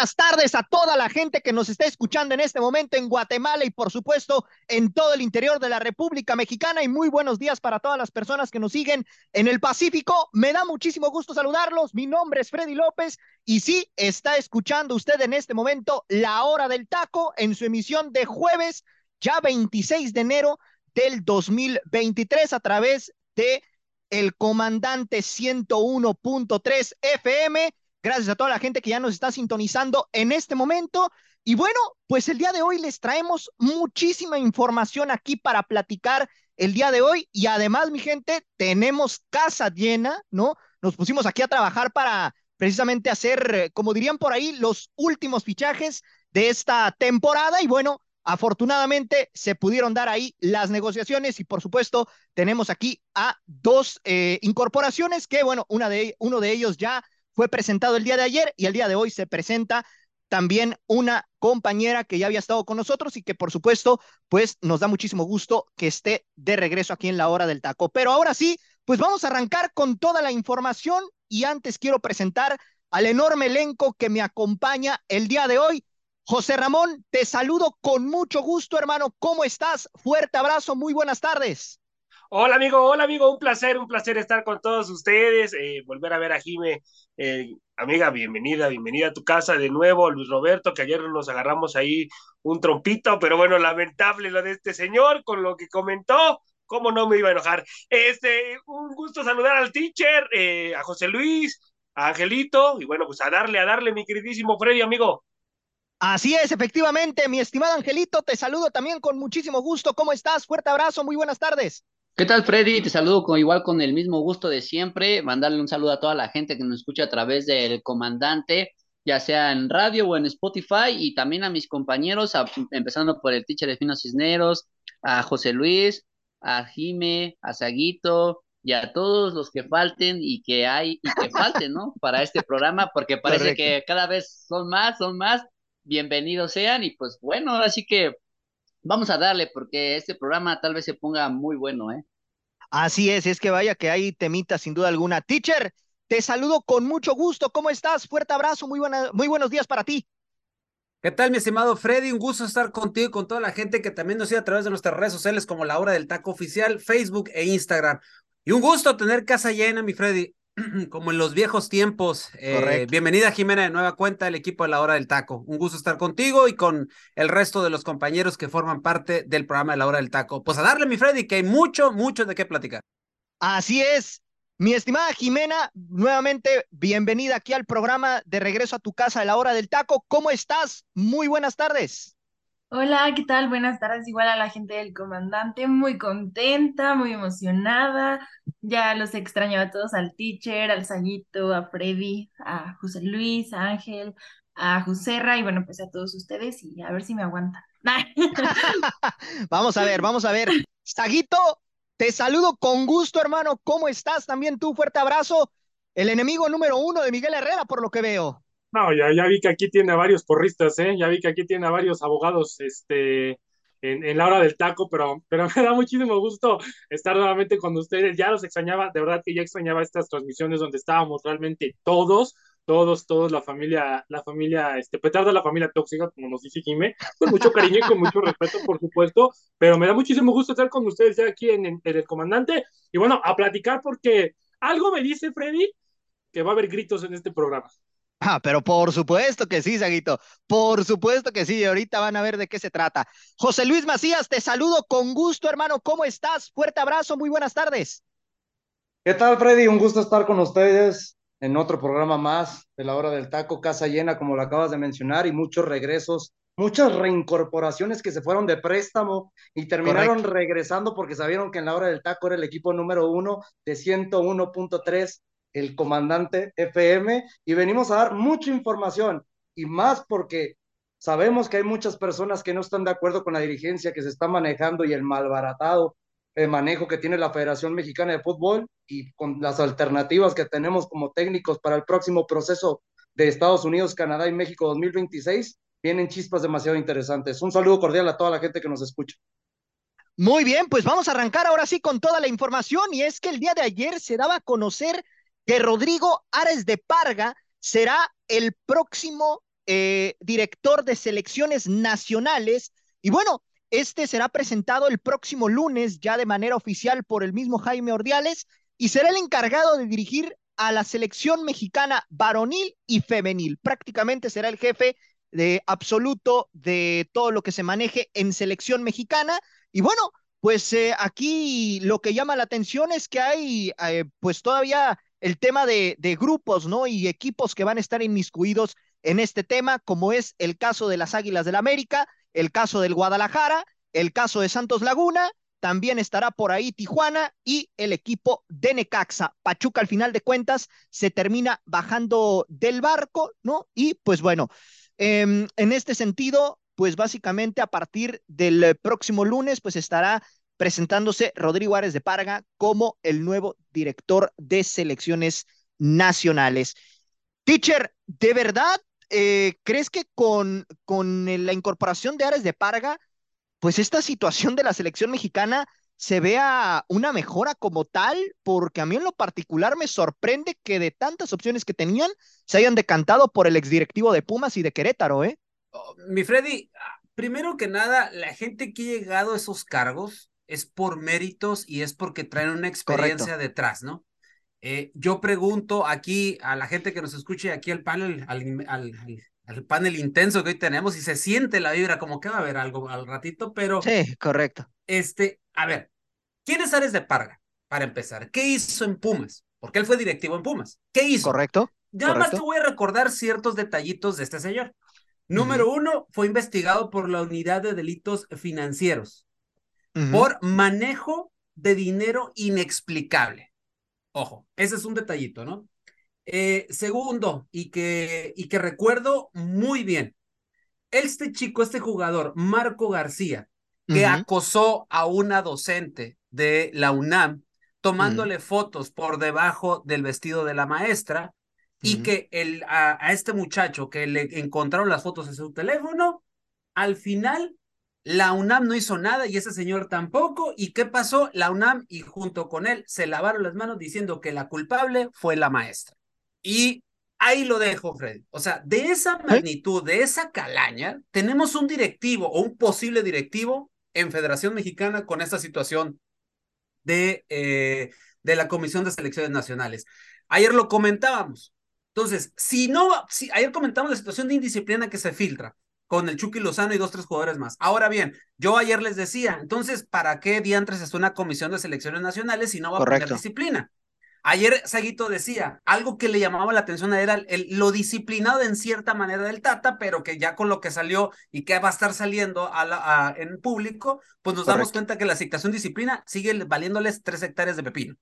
Buenas tardes a toda la gente que nos está escuchando en este momento en Guatemala y por supuesto en todo el interior de la República Mexicana y muy buenos días para todas las personas que nos siguen en el Pacífico. Me da muchísimo gusto saludarlos. Mi nombre es Freddy López y sí, está escuchando usted en este momento La Hora del Taco en su emisión de jueves, ya 26 de enero del 2023 a través de el comandante 101.3 FM Gracias a toda la gente que ya nos está sintonizando en este momento. Y bueno, pues el día de hoy les traemos muchísima información aquí para platicar el día de hoy. Y además, mi gente, tenemos casa llena, ¿no? Nos pusimos aquí a trabajar para precisamente hacer, eh, como dirían por ahí, los últimos fichajes de esta temporada. Y bueno, afortunadamente se pudieron dar ahí las negociaciones y por supuesto tenemos aquí a dos eh, incorporaciones que, bueno, una de, uno de ellos ya fue presentado el día de ayer y el día de hoy se presenta también una compañera que ya había estado con nosotros y que por supuesto, pues nos da muchísimo gusto que esté de regreso aquí en la hora del taco. Pero ahora sí, pues vamos a arrancar con toda la información y antes quiero presentar al enorme elenco que me acompaña el día de hoy. José Ramón, te saludo con mucho gusto, hermano. ¿Cómo estás? Fuerte abrazo, muy buenas tardes. Hola amigo, hola amigo, un placer, un placer estar con todos ustedes, eh, volver a ver a Jime, eh, amiga, bienvenida, bienvenida a tu casa de nuevo, Luis Roberto, que ayer nos agarramos ahí un trompito, pero bueno, lamentable lo de este señor con lo que comentó, cómo no me iba a enojar. Este, un gusto saludar al teacher, eh, a José Luis, a Angelito, y bueno, pues a darle, a darle, mi queridísimo Freddy, amigo. Así es, efectivamente, mi estimado Angelito, te saludo también con muchísimo gusto. ¿Cómo estás? Fuerte abrazo, muy buenas tardes. ¿Qué tal, Freddy? Te saludo con, igual con el mismo gusto de siempre. Mandarle un saludo a toda la gente que nos escucha a través del comandante, ya sea en radio o en Spotify, y también a mis compañeros, empezando por el teacher de Fino Cisneros, a José Luis, a Jime, a Saguito, y a todos los que falten y que hay y que falten, ¿no? Para este programa, porque parece que cada vez son más, son más. Bienvenidos sean, y pues bueno, así que vamos a darle porque este programa tal vez se ponga muy bueno, ¿eh? Así es, es que vaya que hay temita sin duda alguna. Teacher, te saludo con mucho gusto. ¿Cómo estás? Fuerte abrazo, muy, buena, muy buenos días para ti. ¿Qué tal, mi estimado Freddy? Un gusto estar contigo y con toda la gente que también nos sigue a través de nuestras redes sociales como La Hora del Taco Oficial, Facebook e Instagram. Y un gusto tener casa llena, mi Freddy. como en los viejos tiempos. Eh, bienvenida Jimena de nueva cuenta el equipo de la hora del taco. Un gusto estar contigo y con el resto de los compañeros que forman parte del programa de la hora del taco. Pues a darle mi Freddy que hay mucho, mucho de qué platicar. Así es. Mi estimada Jimena, nuevamente bienvenida aquí al programa de regreso a tu casa de la hora del taco. ¿Cómo estás? Muy buenas tardes. Hola, ¿qué tal? Buenas tardes, igual a la gente del comandante, muy contenta, muy emocionada. Ya los extrañaba a todos, al teacher, al Saguito, a Freddy, a José Luis, a Ángel, a Joserra y bueno, pues a todos ustedes y a ver si me aguantan. vamos a ver, vamos a ver. Saguito, te saludo con gusto, hermano. ¿Cómo estás? También tú, fuerte abrazo. El enemigo número uno de Miguel Herrera, por lo que veo. No, ya, ya vi que aquí tiene a varios porristas, ¿eh? Ya vi que aquí tiene a varios abogados, este, en, en, la hora del taco, pero, pero me da muchísimo gusto estar nuevamente con ustedes. Ya los extrañaba, de verdad que ya extrañaba estas transmisiones donde estábamos realmente todos, todos, todos, la familia, la familia, este, petarda la familia tóxica, como nos dice Jime, con mucho cariño y con mucho respeto, por supuesto, pero me da muchísimo gusto estar con ustedes ya aquí en, en el comandante. Y bueno, a platicar porque algo me dice Freddy que va a haber gritos en este programa. Ah, pero por supuesto que sí, Saguito. Por supuesto que sí. Ahorita van a ver de qué se trata. José Luis Macías, te saludo con gusto, hermano. ¿Cómo estás? Fuerte abrazo, muy buenas tardes. ¿Qué tal, Freddy? Un gusto estar con ustedes en otro programa más de la hora del taco, casa llena, como lo acabas de mencionar, y muchos regresos muchas reincorporaciones que se fueron de préstamo y terminaron regresando porque sabieron que en la hora del taco era el equipo número uno de 101.3, el comandante FM, y venimos a dar mucha información y más porque sabemos que hay muchas personas que no están de acuerdo con la dirigencia que se está manejando y el malbaratado el manejo que tiene la Federación Mexicana de Fútbol y con las alternativas que tenemos como técnicos para el próximo proceso de Estados Unidos, Canadá y México 2026, vienen chispas demasiado interesantes. Un saludo cordial a toda la gente que nos escucha. Muy bien, pues vamos a arrancar ahora sí con toda la información y es que el día de ayer se daba a conocer que Rodrigo Ares de Parga será el próximo eh, director de selecciones nacionales y bueno, este será presentado el próximo lunes ya de manera oficial por el mismo Jaime Ordiales y será el encargado de dirigir a la selección mexicana varonil y femenil. Prácticamente será el jefe de absoluto de todo lo que se maneje en selección mexicana. Y bueno, pues eh, aquí lo que llama la atención es que hay eh, pues todavía el tema de, grupos, ¿no? Y equipos que van a estar inmiscuidos en este tema, como es el caso de las Águilas del la América, el caso del Guadalajara, el caso de Santos Laguna, también estará por ahí Tijuana y el equipo de Necaxa. Pachuca al final de cuentas se termina bajando del barco, ¿no? Y pues bueno, em, en este sentido, pues básicamente a partir del próximo lunes, pues estará presentándose Rodrigo Árez de Parga como el nuevo director de selecciones nacionales. Teacher, ¿de verdad eh, ¿crees que con, con la incorporación de Ares de Parga, pues esta situación de la selección mexicana se vea una mejora como tal? Porque a mí en lo particular me sorprende que de tantas opciones que tenían, se hayan decantado por el exdirectivo de Pumas y de Querétaro, ¿eh? Oh, mi Freddy, primero que nada, la gente que ha llegado a esos cargos es por méritos y es porque traen una experiencia detrás, ¿no? Eh, yo pregunto aquí a la gente que nos escuche, aquí al panel, al, al, panel intenso que hoy tenemos, y se siente la vibra como que va a haber algo al ratito, pero. Sí, correcto. Este, a ver, ¿quién es Ares de Parga? Para empezar, ¿qué hizo en Pumas? Porque él fue directivo en Pumas. ¿Qué hizo? Correcto. Ya más te voy a recordar ciertos detallitos de este señor. Número uno, fue investigado por la unidad de delitos financieros por manejo de dinero inexplicable. Ojo, ese es un detallito, ¿no? Eh, segundo, y que, y que recuerdo muy bien, este chico, este jugador, Marco García, que acosó a una docente de la UNAM, tomándole fotos por debajo del vestido de la maestra, y que el, a, a, este muchacho que le encontraron las fotos en su teléfono, al final la UNAM no hizo nada y ese señor tampoco. ¿Y qué pasó? La UNAM y junto con él se lavaron las manos diciendo que la culpable fue la maestra. Y ahí lo dejo, Fred. O sea, de esa magnitud, de esa calaña, tenemos un directivo o un posible directivo en Federación Mexicana con esta situación de, eh, de la Comisión de Selecciones Nacionales. Ayer lo comentábamos. Entonces, si no, si, ayer comentamos la situación de indisciplina que se filtra con el Chucky Lozano y dos, tres jugadores más. Ahora bien, yo ayer les decía, entonces, ¿para qué diantres es una comisión de selecciones nacionales si no va a poner disciplina? Ayer Saguito decía, algo que le llamaba la atención era el, lo disciplinado en cierta manera del Tata, pero que ya con lo que salió y que va a estar saliendo a la, en público, pues nos damos cuenta que la citación disciplina sigue valiéndoles tres hectáreas de pepino.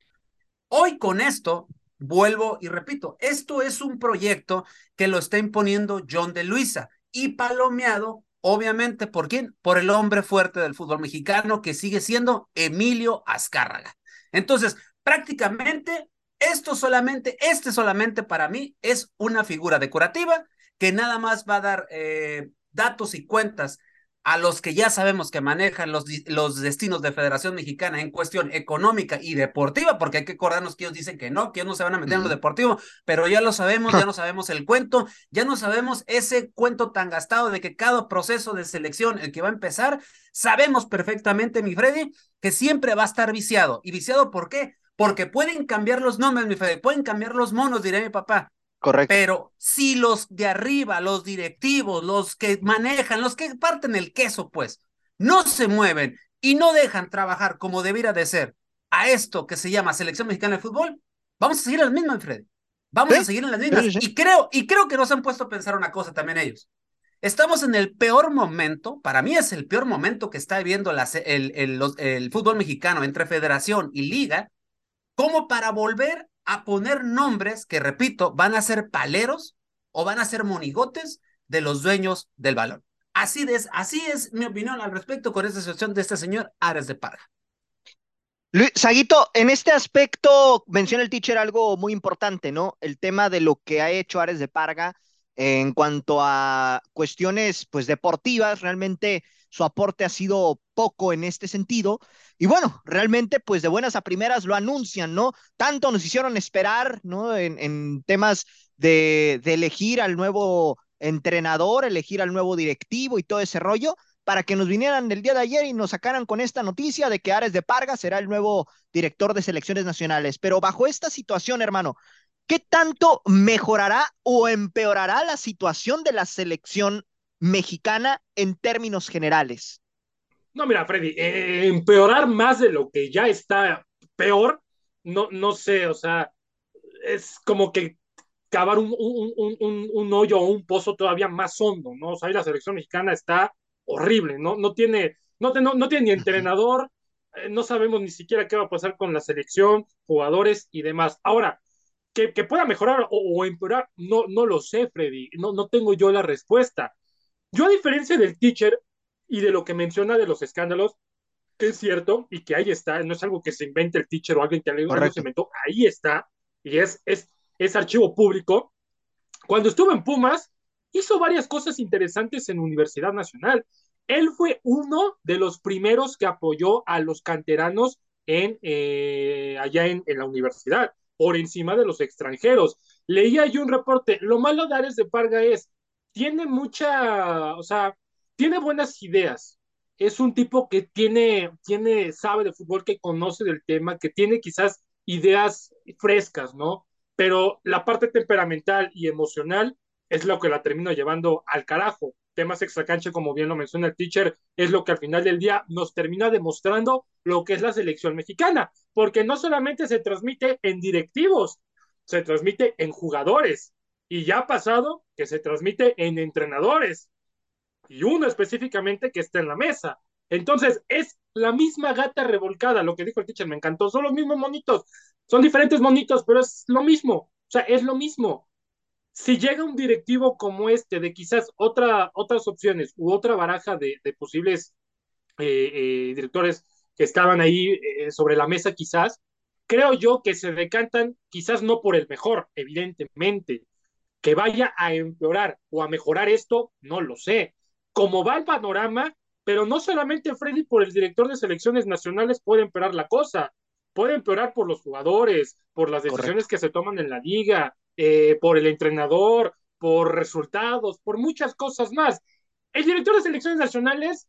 Hoy con esto, vuelvo y repito, esto es un proyecto que lo está imponiendo John de Luisa y palomeado, obviamente, ¿por quién? Por el hombre fuerte del fútbol mexicano que sigue siendo Emilio Azcárraga. Entonces, prácticamente, esto solamente, este solamente para mí es una figura decorativa que nada más va a dar eh, datos y cuentas a los que ya sabemos que manejan los, los destinos de Federación Mexicana en cuestión económica y deportiva, porque hay que acordarnos que ellos dicen que no, que ellos no se van a meter en lo deportivo, pero ya lo sabemos, ya no sabemos el cuento, ya no sabemos ese cuento tan gastado de que cada proceso de selección, el que va a empezar, sabemos perfectamente, mi Freddy, que siempre va a estar viciado. ¿Y viciado por qué? Porque pueden cambiar los nombres, mi Freddy, pueden cambiar los monos, diré mi papá, Correcto. Pero si los de arriba, los directivos, los que manejan, los que parten el queso, pues, no se mueven y no dejan trabajar como debiera de ser a esto que se llama Selección Mexicana de Fútbol, vamos a seguir en las mismas, Fred. Vamos a seguir en las mismas. Y creo, y creo que nos han puesto a pensar una cosa también ellos. Estamos en el peor momento, para mí es el peor momento que está viviendo el, el, fútbol mexicano entre federación y liga, como para volver a poner nombres que, repito, van a ser paleros o van a ser monigotes de los dueños del balón. Así es, así es mi opinión al respecto con esta situación de este señor Ares de Parga. Luis, Saguito, en este aspecto menciona el teacher algo muy importante, ¿no? El tema de lo que ha hecho Ares de Parga en cuanto a cuestiones pues deportivas, realmente su aporte ha sido poco en este sentido. Y bueno, realmente pues de buenas a primeras lo anuncian, ¿no? Tanto nos hicieron esperar, ¿no? En, temas de, de elegir al nuevo entrenador, elegir al nuevo directivo y todo ese rollo, para que nos vinieran el día de ayer y nos sacaran con esta noticia de que Ares de Parga será el nuevo director de selecciones nacionales. Pero bajo esta situación, hermano, ¿Qué tanto mejorará o empeorará la situación de la selección mexicana en términos generales? No, mira, Freddy, eh, empeorar más de lo que ya está peor, no, no sé, o sea, es como que cavar un, un, hoyo o un pozo todavía más hondo, ¿no? O sea, la selección mexicana está horrible, ¿no? No tiene, no, no tiene ni entrenador, eh, no sabemos ni siquiera qué va a pasar con la selección, jugadores y demás. Ahora, que, pueda mejorar o, empeorar, no, no lo sé, Freddy, no, no tengo yo la respuesta. Yo a diferencia del teacher y de lo que menciona de los escándalos, que es cierto y que ahí está, no es algo que se invente el teacher o alguien que algo se inventó, ahí está y es, es, es archivo público. Cuando estuvo en Pumas, hizo varias cosas interesantes en Universidad Nacional. Él fue uno de los primeros que apoyó a los canteranos en, eh, allá en, en, la universidad por encima de los extranjeros. Leía yo un reporte, lo malo de Ares de Parga es, tiene mucha, o sea, tiene buenas ideas. Es un tipo que tiene, tiene, sabe de fútbol, que conoce del tema, que tiene quizás ideas frescas, ¿no? Pero la parte temperamental y emocional es lo que la termina llevando al carajo. Temas extracancha, como bien lo menciona el teacher, es lo que al final del día nos termina demostrando lo que es la selección mexicana, porque no solamente se transmite en directivos, se transmite en jugadores, y ya ha pasado que se transmite en entrenadores, y uno específicamente que está en la mesa. Entonces, es la misma gata revolcada, lo que dijo el teacher, me encantó, son los mismos monitos, son diferentes monitos, pero es lo mismo, o sea, es lo mismo. Si llega un directivo como este, de quizás otra, otras opciones u otra baraja de, posibles eh, eh, directores que estaban ahí eh, sobre la mesa quizás, creo yo que se decantan quizás no por el mejor, evidentemente. Que vaya a empeorar o a mejorar esto, no lo sé. Como va el panorama, pero no solamente Freddy por el director de selecciones nacionales puede empeorar la cosa, puede empeorar por los jugadores, por las decisiones que se toman en la liga, eh, por el entrenador, por resultados, por muchas cosas más. El director de selecciones nacionales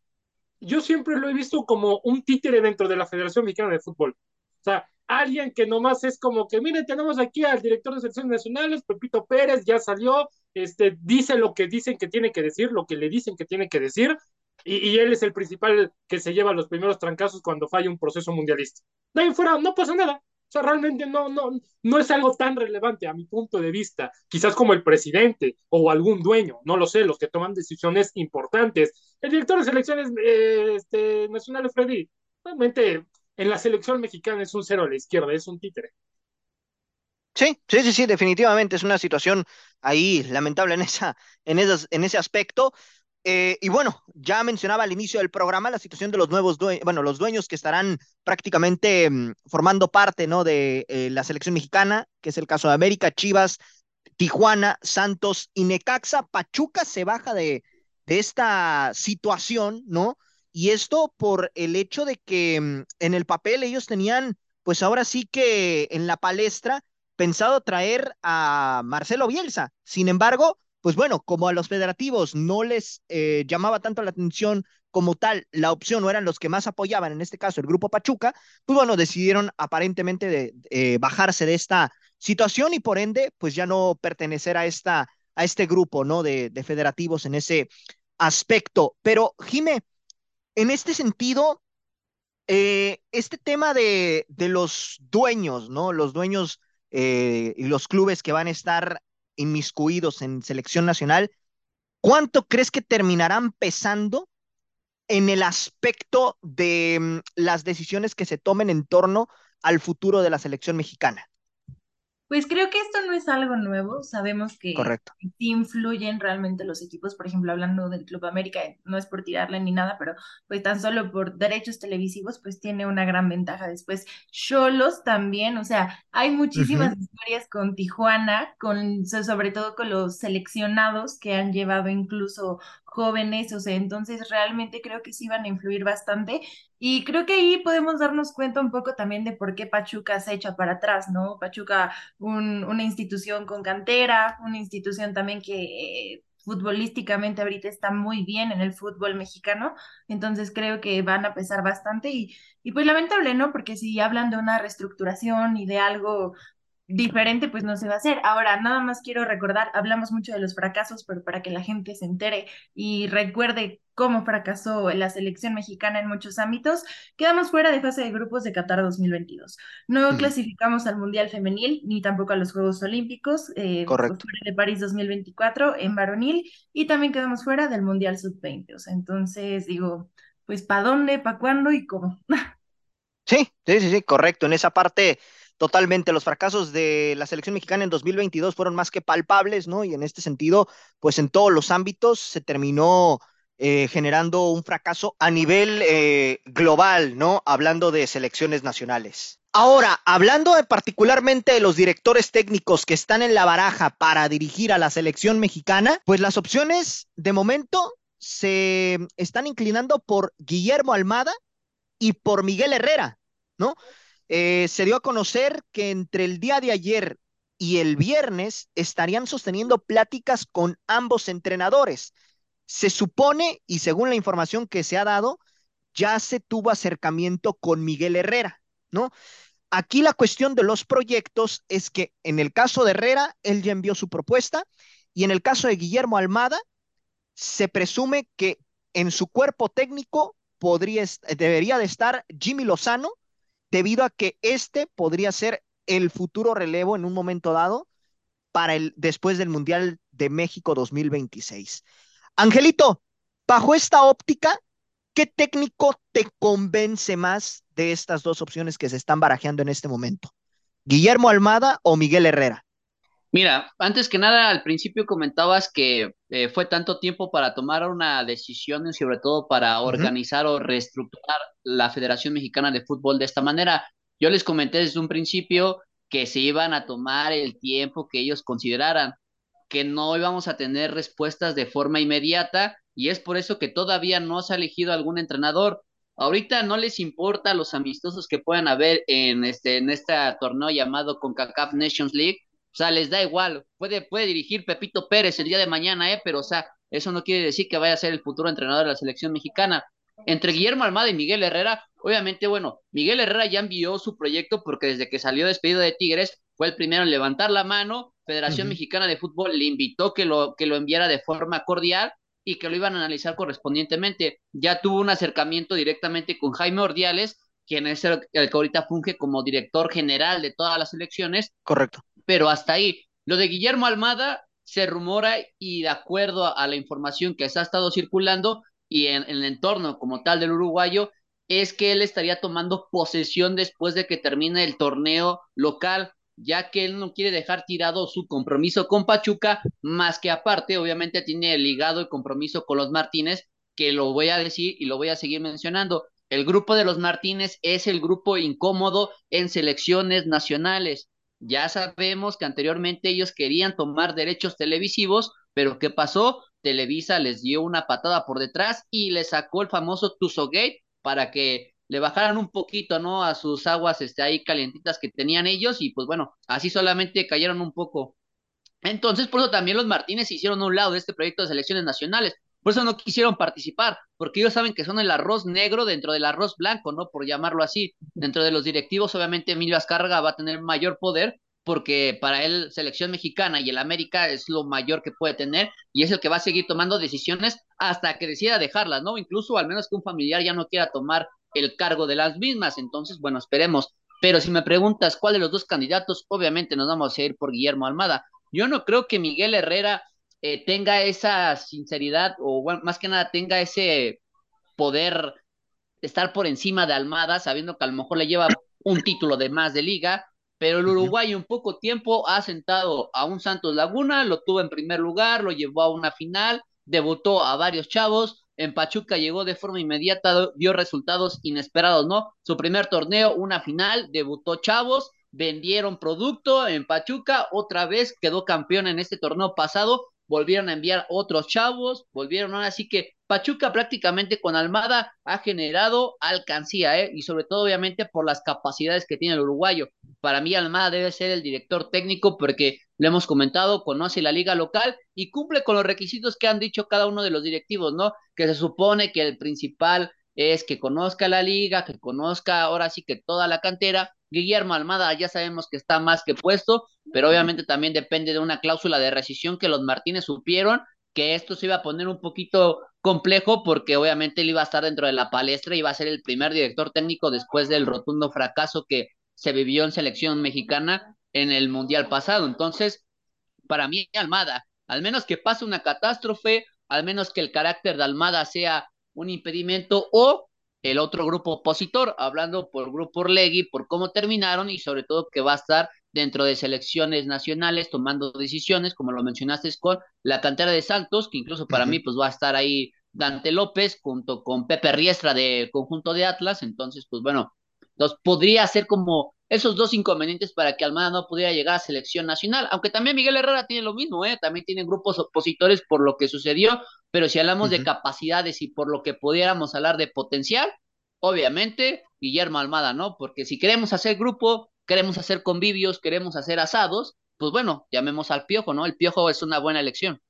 yo siempre lo he visto como un títere dentro de la Federación Mexicana de Fútbol. O sea, alguien que nomás es como que, miren, tenemos aquí al director de selecciones nacionales, Pepito Pérez, ya salió, este, dice lo que dicen que tiene que decir, lo que le dicen que tiene que decir, y, y él es el principal que se lleva los primeros trancazos cuando falla un proceso mundialista. De ahí fuera, no pasa nada. O sea, realmente no, no, no es algo tan relevante a mi punto de vista, quizás como el presidente o algún dueño, no lo sé, los que toman decisiones importantes. El director de selecciones eh, este, nacionales, Freddy, realmente en la selección mexicana es un cero a la izquierda, es un títere. Sí, sí, sí, sí, definitivamente es una situación ahí lamentable en, esa, en, esas, en ese aspecto. Eh, y bueno, ya mencionaba al inicio del programa la situación de los nuevos dueños, bueno, los dueños que estarán prácticamente mm, formando parte, ¿no? De eh, la selección mexicana, que es el caso de América, Chivas, Tijuana, Santos y Necaxa. Pachuca se baja de, de esta situación, ¿no? Y esto por el hecho de que mm, en el papel ellos tenían, pues ahora sí que en la palestra, pensado traer a Marcelo Bielsa. Sin embargo, pues bueno, como a los federativos no les eh, llamaba tanto la atención como tal la opción, o eran los que más apoyaban, en este caso el grupo Pachuca, pues bueno, decidieron aparentemente de, eh, bajarse de esta situación y por ende, pues ya no pertenecer a, esta, a este grupo, ¿no? De, de federativos en ese aspecto. Pero, Jime, en este sentido, eh, este tema de, los dueños, ¿no? Los dueños y los clubes que van a estar inmiscuidos en selección nacional, ¿cuánto crees que terminarán pesando en el aspecto de mm, las decisiones que se tomen en torno al futuro de la selección mexicana? Pues creo que esto no es algo nuevo, sabemos que Correcto. influyen realmente los equipos, por ejemplo, hablando del Club América, no es por tirarle ni nada, pero pues tan solo por derechos televisivos, pues tiene una gran ventaja. Después, Cholos también, o sea, hay muchísimas historias con Tijuana, con, sobre todo con los seleccionados que han llevado incluso jóvenes, o sea, entonces realmente creo que sí van a influir bastante y creo que ahí podemos darnos cuenta un poco también de por qué Pachuca se echa para atrás, ¿no? Pachuca, un, una institución con cantera, una institución también que eh, futbolísticamente ahorita está muy bien en el fútbol mexicano, entonces creo que van a pesar bastante y, y pues lamentable, ¿no? Porque si hablan de una reestructuración y de algo diferente, pues no se va a hacer. Ahora, nada más quiero recordar, hablamos mucho de los fracasos, pero para que la gente se entere y recuerde cómo fracasó la selección mexicana en muchos ámbitos, quedamos fuera de fase de grupos de Qatar 2022. No clasificamos al Mundial Femenil ni tampoco a los Juegos Olímpicos, eh, Correcto. fuera de París 2024 en varonil y también quedamos fuera del Mundial Sub-20. O sea, entonces digo, pues ¿para dónde, para cuándo y cómo? sí, sí, sí, sí, correcto. En esa parte Totalmente, los fracasos de la selección mexicana en 2022 fueron más que palpables, ¿no? Y en este sentido, pues en todos los ámbitos se terminó eh, generando un fracaso a nivel eh, global, ¿no? Hablando de selecciones nacionales. Ahora, hablando particularmente de los directores técnicos que están en la baraja para dirigir a la selección mexicana, pues las opciones de momento se están inclinando por Guillermo Almada y por Miguel Herrera, ¿no? Eh, se dio a conocer que entre el día de ayer y el viernes estarían sosteniendo pláticas con ambos entrenadores. Se supone, y según la información que se ha dado, ya se tuvo acercamiento con Miguel Herrera, ¿no? Aquí la cuestión de los proyectos es que en el caso de Herrera, él ya envió su propuesta, y en el caso de Guillermo Almada, se presume que en su cuerpo técnico podría, debería de estar Jimmy Lozano, debido a que este podría ser el futuro relevo en un momento dado para el después del Mundial de México 2026. Angelito, bajo esta óptica, ¿qué técnico te convence más de estas dos opciones que se están barajeando en este momento? ¿Guillermo Almada o Miguel Herrera? Mira, antes que nada, al principio comentabas que eh, fue tanto tiempo para tomar una decisión y sobre todo para organizar o reestructurar la Federación Mexicana de Fútbol de esta manera. Yo les comenté desde un principio que se iban a tomar el tiempo que ellos consideraran, que no íbamos a tener respuestas de forma inmediata y es por eso que todavía no se ha elegido algún entrenador. Ahorita no les importa los amistosos que puedan haber en este, en este torneo llamado CONCACAF Nations League, o sea, les da igual. Puede, puede dirigir Pepito Pérez el día de mañana, ¿eh? Pero, o sea, eso no quiere decir que vaya a ser el futuro entrenador de la selección mexicana. Entre Guillermo Almada y Miguel Herrera, obviamente, bueno, Miguel Herrera ya envió su proyecto porque desde que salió despedido de Tigres fue el primero en levantar la mano. Federación Mexicana de Fútbol le invitó que lo, que lo enviara de forma cordial y que lo iban a analizar correspondientemente. Ya tuvo un acercamiento directamente con Jaime Ordiales, quien es el, el que ahorita funge como director general de todas las elecciones. Correcto pero hasta ahí. Lo de Guillermo Almada se rumora y de acuerdo a, la información que se ha estado circulando y en, el entorno como tal del uruguayo, es que él estaría tomando posesión después de que termine el torneo local, ya que él no quiere dejar tirado su compromiso con Pachuca, más que aparte, obviamente tiene ligado el compromiso con los Martínez, que lo voy a decir y lo voy a seguir mencionando. El grupo de los Martínez es el grupo incómodo en selecciones nacionales. Ya sabemos que anteriormente ellos querían tomar derechos televisivos, pero ¿qué pasó? Televisa les dio una patada por detrás y le sacó el famoso Gate para que le bajaran un poquito, ¿no? A sus aguas este, ahí calientitas que tenían ellos y pues bueno, así solamente cayeron un poco. Entonces, por eso también los Martínez hicieron un lado de este proyecto de selecciones nacionales. Por eso no quisieron participar, porque ellos saben que son el arroz negro dentro del arroz blanco, ¿no? Por llamarlo así. Dentro de los directivos, obviamente Emilio Azcárraga va a tener mayor poder, porque para él selección mexicana y el América es lo mayor que puede tener y es el que va a seguir tomando decisiones hasta que decida dejarlas, ¿no? Incluso al menos que un familiar ya no quiera tomar el cargo de las mismas. Entonces, bueno, esperemos. Pero si me preguntas cuál de los dos candidatos, obviamente nos vamos a ir por Guillermo Almada. Yo no creo que Miguel Herrera eh, tenga esa sinceridad o más que nada tenga ese poder estar por encima de Almada, sabiendo que a lo mejor le lleva un título de más de liga, pero el Uruguay en poco tiempo ha sentado a un Santos Laguna, lo tuvo en primer lugar, lo llevó a una final, debutó a varios chavos, en Pachuca llegó de forma inmediata, dio resultados inesperados, ¿no? Su primer torneo, una final, debutó chavos, vendieron producto en Pachuca, otra vez quedó campeón en este torneo pasado, volvieron a enviar otros chavos, volvieron, así que Pachuca prácticamente con Almada ha generado alcancía, ¿eh? y sobre todo obviamente por las capacidades que tiene el uruguayo. Para mí Almada debe ser el director técnico porque lo hemos comentado, conoce la liga local y cumple con los requisitos que han dicho cada uno de los directivos, ¿no? Que se supone que el principal es que conozca la liga, que conozca ahora sí que toda la cantera. Guillermo Almada ya sabemos que está más que puesto, pero obviamente también depende de una cláusula de rescisión que los Martínez supieron que esto se iba a poner un poquito complejo porque obviamente él iba a estar dentro de la palestra y iba a ser el primer director técnico después del rotundo fracaso que se vivió en selección mexicana en el Mundial pasado. Entonces, para mí, Almada, al menos que pase una catástrofe, al menos que el carácter de Almada sea un impedimento o el otro grupo opositor, hablando por Grupo Orlegui, por cómo terminaron y sobre todo que va a estar dentro de selecciones nacionales tomando decisiones, como lo mencionaste con la cantera de Santos, que incluso para mí pues va a estar ahí Dante López junto con Pepe Riestra del conjunto de Atlas, entonces pues bueno, los podría ser como esos dos inconvenientes para que Almada no pudiera llegar a selección nacional, aunque también Miguel Herrera tiene lo mismo, ¿eh? también tiene grupos opositores por lo que sucedió, pero si hablamos de capacidades y por lo que pudiéramos hablar de potencial, obviamente Guillermo Almada, ¿no? Porque si queremos hacer grupo, queremos hacer convivios, queremos hacer asados, pues bueno, llamemos al Piojo, ¿no? El Piojo es una buena elección.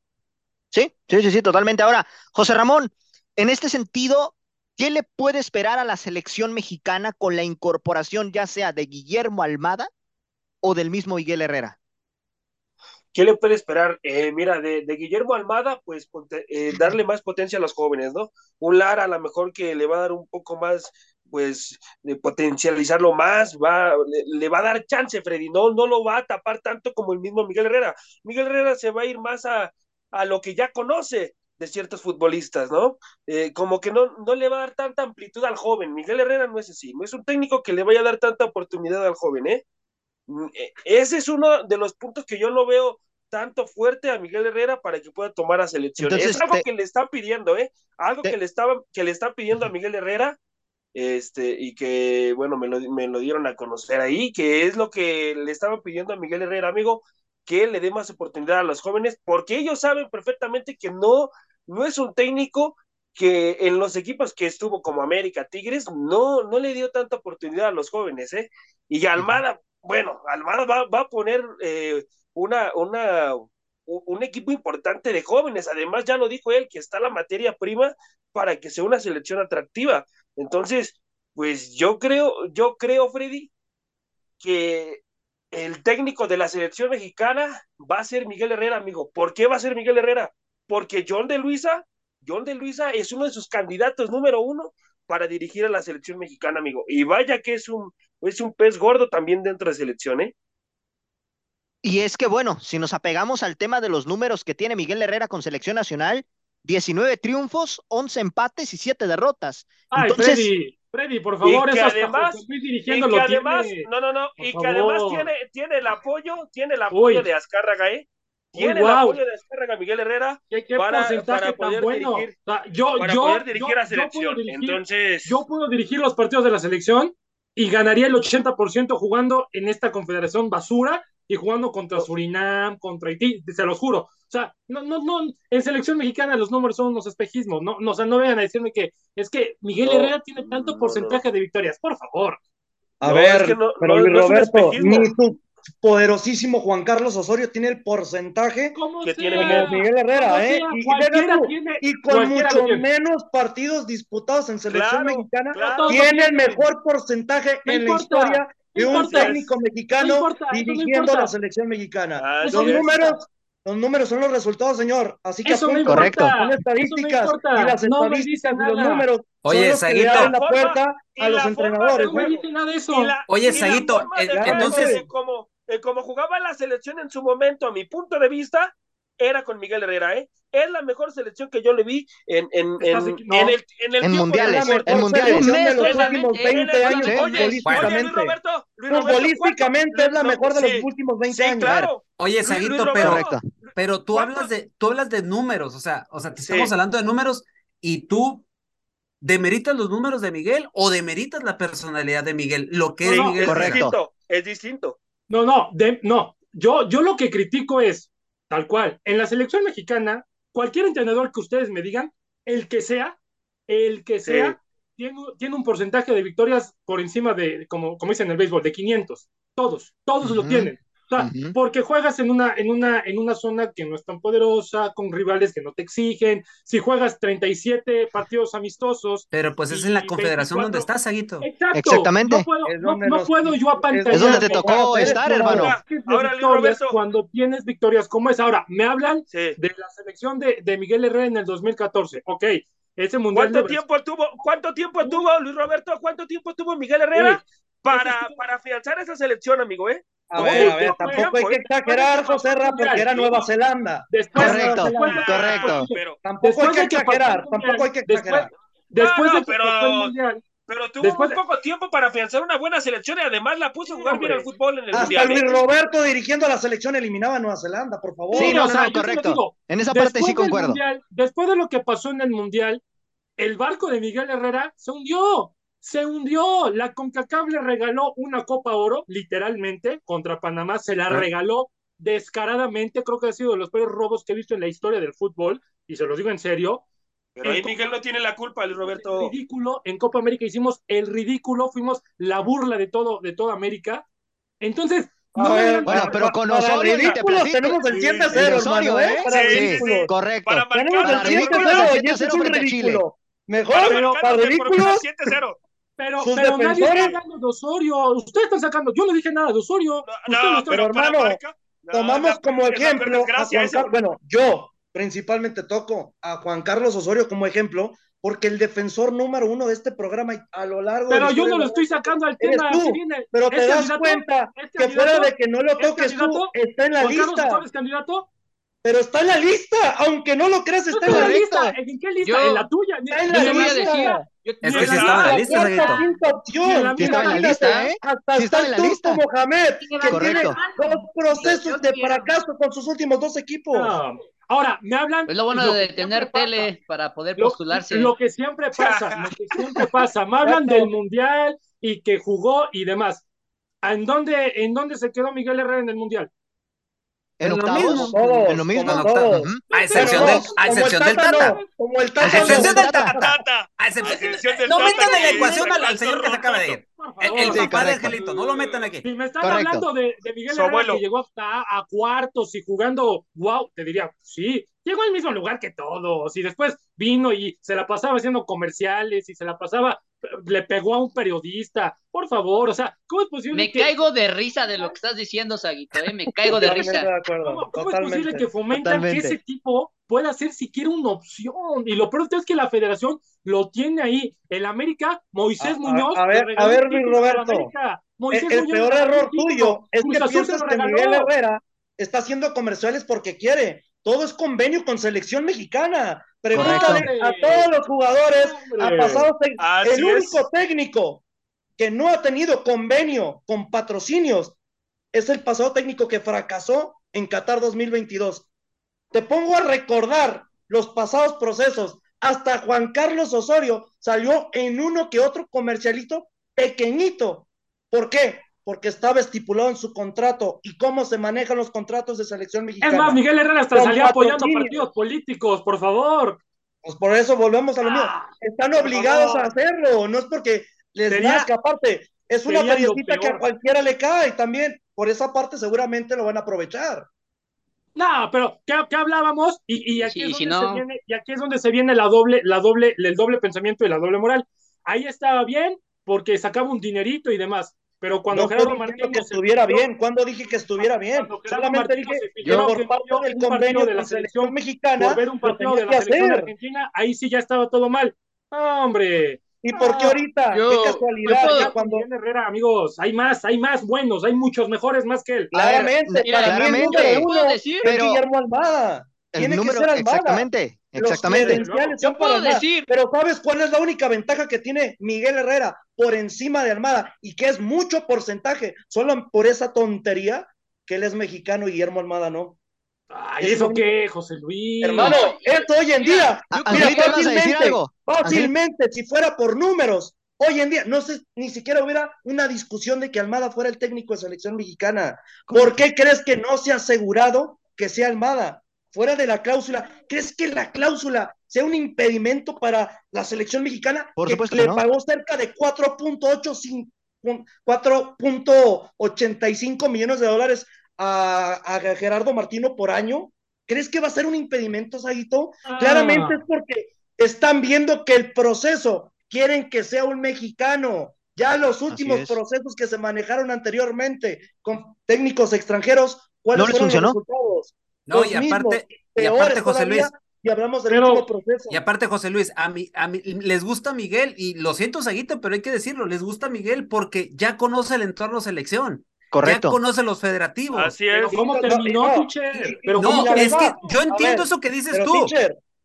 Sí, sí, sí, sí, totalmente. Ahora, José Ramón, en este sentido, ¿qué le puede esperar a la selección mexicana con la incorporación ya sea de Guillermo Almada o del mismo Miguel Herrera? ¿Qué le puede esperar? Eh, mira, de, Guillermo Almada, pues eh, darle más potencia a los jóvenes, ¿no? Un Lara a lo mejor que le va a dar un poco más pues de potencializarlo más, va, le, va a dar chance, Freddy, no, no lo va a tapar tanto como el mismo Miguel Herrera. Miguel Herrera se va a ir más a, a lo que ya conoce de ciertos futbolistas, ¿no? Eh, como que no, no le va a dar tanta amplitud al joven. Miguel Herrera no es así, no es un técnico que le vaya a dar tanta oportunidad al joven, ¿eh? Mm, eh ese es uno de los puntos que yo no veo tanto fuerte a Miguel Herrera para que pueda tomar a selección. es algo que le están pidiendo, ¿eh? Algo que le estaba, que le está pidiendo a Miguel Herrera este, y que, bueno, me lo, me lo dieron a conocer ahí, que es lo que le estaba pidiendo a Miguel Herrera, amigo, que le dé más oportunidad a los jóvenes, porque ellos saben perfectamente que no, no es un técnico que en los equipos que estuvo como América Tigres, no, no le dio tanta oportunidad a los jóvenes, ¿eh? Y Almada, bueno, Almada va, va a poner eh, una, una, un equipo importante de jóvenes. Además, ya lo dijo él, que está la materia prima para que sea una selección atractiva. Entonces, pues yo creo, yo creo, Freddy, que el técnico de la selección mexicana va a ser Miguel Herrera, amigo. ¿Por qué va a ser Miguel Herrera? Porque John de Luisa, John de Luisa es uno de sus candidatos número uno para dirigir a la selección mexicana, amigo. Y vaya que es un, es un pez gordo también dentro de selección, ¿eh? Y es que, bueno, si nos apegamos al tema de los números que tiene Miguel Herrera con selección nacional, 19 triunfos, 11 empates y 7 derrotas. Ay, Freddy, Freddy, por favor, y que además, y que además no, no, no, y que además tiene, tiene el apoyo, tiene el apoyo de Azcárraga, ¿eh? Tiene el apoyo de Azcárraga Miguel Herrera ¿Qué, qué para, para, poder bueno? dirigir, o sea, yo, para yo, poder dirigir yo, a selección. Dirigir, Entonces, yo puedo dirigir los partidos de la selección y ganaría el 80% jugando en esta confederación basura y jugando contra Surinam, contra Haití, se los juro. O sea, no, no, no, en selección mexicana los números son unos espejismos, no, no, o sea, no vengan a decirme que es que Miguel Herrera tiene tanto porcentaje de victorias, por favor. A ver, pero Roberto, ni tu poderosísimo Juan Carlos Osorio tiene el porcentaje que tiene Miguel Herrera, ¿eh? y, con mucho menos partidos disputados en selección mexicana, tiene el mejor porcentaje en la historia de un técnico mexicano dirigiendo la selección mexicana. los números, los números son los resultados, señor. Así que eso correcto. Son estadísticas y las estadísticas y los números Oye, son los que la puerta a los entrenadores. Oye, Saguito, entonces como, como jugaba la selección en su momento, a mi punto de vista, era con Miguel Herrera, ¿eh? Es la mejor selección que yo le vi en, en, en, equi- no. en el, en el En mundiales, en mundiales. de los En últimos en el- 20 años Oye, oye, Luis. Roberto, Luis Futbolísticamente ¿cuánto- es la mejor de los sí, últimos 20 sí, años. claro. Oye, Saguito, pero, pero tú hablas de, tú hablas de números, o sea, o sea, te Sí. estamos hablando de números y tú demeritas los números de Miguel o demeritas la personalidad de Miguel, lo que No, es no, Miguel es distinto, es distinto. No, no, de- no. Yo, yo lo que critico es, tal cual, en la selección mexicana, cualquier entrenador que ustedes me digan, el que sea, el que Sí. sea, tiene, tiene un porcentaje de victorias por encima de, como, como dicen en el béisbol, de 500. Todos, todos lo tienen. Porque juegas en una, en, una, en una zona que no es tan poderosa, con rivales que no te exigen. Si juegas 37 partidos amistosos. Pero pues es en la confederación 24 donde estás, Saguito. Exacto. Exactamente. No puedo, no, no nos- puedo yo apantallar. Es donde te tocó estar, hermano. Ahora, victorias cuando tienes victorias como es. Ahora, me hablan Sí. de la selección de, de Miguel Herrera en el 2014. Ok, ese mundial. ¿Cuánto tiempo tuvo, cuánto tiempo tuvo Luis Roberto? ¿Cuánto tiempo tuvo Miguel Herrera para, para afianzar esa selección, amigo, eh? A No, ver, a ver, no, tampoco hay que exagerar, José Ra, porque era Nueva Zelanda. Después, Correcto, después- correcto. Pero, Tampoco hay que exagerar, tampoco hay que después- exagerar. Después No, no, de que pero- pasó el mundial. pero tuvo Después muy poco tiempo para afianzar una buena selección y además la puso a jugar bien al fútbol en el Hasta mundial. Luis ¿eh? Roberto dirigiendo a la selección eliminaba a Nueva Zelanda, por favor. Sí, no, o sea, no, correcto. digo, En esa parte sí concuerdo. mundial- después de lo que pasó en el mundial, el barco de Miguel Herrera se hundió. Se hundió. La CONCACAF le regaló una Copa Oro, literalmente, contra Panamá. Se la Ah. regaló descaradamente. Creo que ha sido de los peores robos que he visto en la historia del fútbol. Y se los digo en serio. Pero ahí Miguel no tiene la culpa, Luis Roberto. El ridículo. En Copa América hicimos el ridículo. Fuimos la burla de todo, de toda América. Entonces, no ver, Bueno, para- pero con para Osorio te ridículos platico. tenemos el 7 a Sí, 0, el Osorio, ¿eh? Para Sí, ridículos. Correcto. Para marcar Tenemos Para el 7 a ridículos, 0 y 7 es 0 un ridículo. Mejor Para para, marcar por ridículos, 7-0. Pero, Sus pero nadie está defensores- hablando de Osorio. Ustedes están sacando. Yo no dije nada de Osorio. No, Usted está- pero, hermano, marca- tomamos la- como ejemplo a Juan. Carlos, bueno, yo principalmente toco a Juan Carlos Osorio como ejemplo, porque el defensor número uno de este programa a lo largo de Pero yo no lo estoy sacando al tema. tú, pero te ¿es das candidato? cuenta ¿Es que fuera de que no lo ¿Es toques tú, candidato? está en la ¿Juan Carlos lista, Osorio es candidato? Pero está en la lista, aunque no lo creas, está está en la lista. lista. ¿En qué lista? Yo- en la tuya. Está en la Yo voy a lista. decir, yo- Es que en sí la- estaba en la La lista, Ni en opción. la Sí estaba en la Imagínate, lista, ¿eh? Hasta está en la Turco lista. Mohamed, que Correcto. tiene dos procesos de fracaso con sus últimos dos equipos. No. Ahora, me hablan. Es lo bueno lo de tener pasa. tele para poder Lo, postularse. lo que siempre pasa, lo que siempre pasa. Me hablan del mundial y que jugó y demás. ¿En dónde, ¿En dónde se quedó Miguel Herrera en el mundial? En octavos. mismo. Todos, En lo mismo. A excepción del, no, a como el excepción del Tata Tata. A Tata excepción del Tata. Tata. No Tata, metan en la ecuación al, señor que se acaba de ir. El, papá de. Angelito, no lo metan aquí. Si me están hablando de, Miguel Herrera que llegó hasta a, cuartos y jugando, wow, te diría, sí, llegó al mismo lugar que todos y después vino y se la pasaba haciendo comerciales y se la pasaba, le pegó a un periodista, por favor, o sea, ¿cómo es posible Me que... caigo de risa de lo que estás diciendo, Saguito, ¿eh? Me caigo de Totalmente risa. de ¿Cómo, cómo es posible que fomenten Totalmente. que ese tipo pueda ser siquiera una opción? Y lo peor es que la federación lo tiene ahí. El América, Moisés A- a- Muñoz. a le ver, a ver, a la Roberto. Moisés El, el Muñoz peor error tuyo es que piensas que. Miguel Herrera está haciendo comerciales porque quiere. Todo es convenio con selección mexicana. Pregúntale Correcto. a todos los jugadores, a pasados El único es. técnico que no ha tenido convenio con patrocinios es el pasado técnico que fracasó en Qatar 2022. Te pongo a recordar los pasados procesos. Hasta Juan Carlos Osorio salió en uno que otro comercialito pequeñito. ¿Por qué? Porque estaba estipulado en su contrato y cómo se manejan los contratos de selección mexicana. Es más, Miguel Herrera hasta salía apoyando partidos políticos, por favor. Pues por eso volvemos a lo mismo. Ah, Están por obligados a hacerlo, no es porque les Sería- nazca aparte. Es una periodista que a cualquiera le cae también. Por esa parte seguramente lo van a aprovechar. No, pero ¿qué, qué hablábamos? Y, y aquí Sí, es si donde no- se viene, y aquí es donde se viene la doble, la doble, el doble pensamiento y la doble moral. Ahí estaba bien porque sacaba un dinerito y demás. Pero cuando no Gerardo Martino que estuviera bien. ¿Cuándo dije que estuviera bien? Cuando Solamente Martino dije que filtró por parte del un convenio partido de la selección mexicana por ver un partido de la selección hacer. argentina, ahí sí ya estaba todo mal. Hombre. ¿Y por qué Ah, ahorita? yo- qué casualidad. puedo- cuando Miguel Herrera, amigos, hay más, hay más buenos, hay muchos mejores más que él. claramente, Mira, para mí el claramente. número Yo uno decir- Pero- Guillermo Almada. tiene número, que ser Almada. exactamente, exactamente. Los credenciales son para decir- Pero ¿sabes cuál es la única ventaja que tiene Miguel Herrera por encima de Almada? Y que es mucho porcentaje, solo por esa tontería que él es mexicano y Guillermo Almada no. Ay, Es ¿eso qué, José Luis? Hermano, esto hoy en día, A- mira, Angelito, ¿vas a decir fácilmente, algo? fácilmente, si fuera por números, hoy en día, no sé, ni siquiera hubiera una discusión de que Almada fuera el técnico de selección mexicana. ¿Por qué crees que no se ha asegurado que sea Almada? Fuera de la cláusula, ¿crees que la cláusula sea un impedimento para la selección mexicana? Por que supuesto le que no. pagó cerca de 4.85 4.85 millones de dólares a, a Gerardo Martino por año. ¿Crees que va a ser un impedimento, Saguito? Ah. Claramente es porque están viendo que el proceso quieren que sea un mexicano. Ya los últimos es. procesos que se manejaron anteriormente con técnicos extranjeros, ¿cuáles ¿No les fueron funcionó? los resultados? No, Los y aparte, mismos, y aparte, José Luis, Y hablamos del Pero- último proceso. Y aparte, José Luis, a mí, a mí les gusta Miguel, y lo siento, Saguito, pero hay que decirlo, les gusta Miguel porque ya conoce el entorno selección, ya Correcto. conoce los federativos. Así Pero es. ¿Cómo terminó, no, Pero no, ¿cómo la es que yo entiendo ver, eso que dices Pero, tú.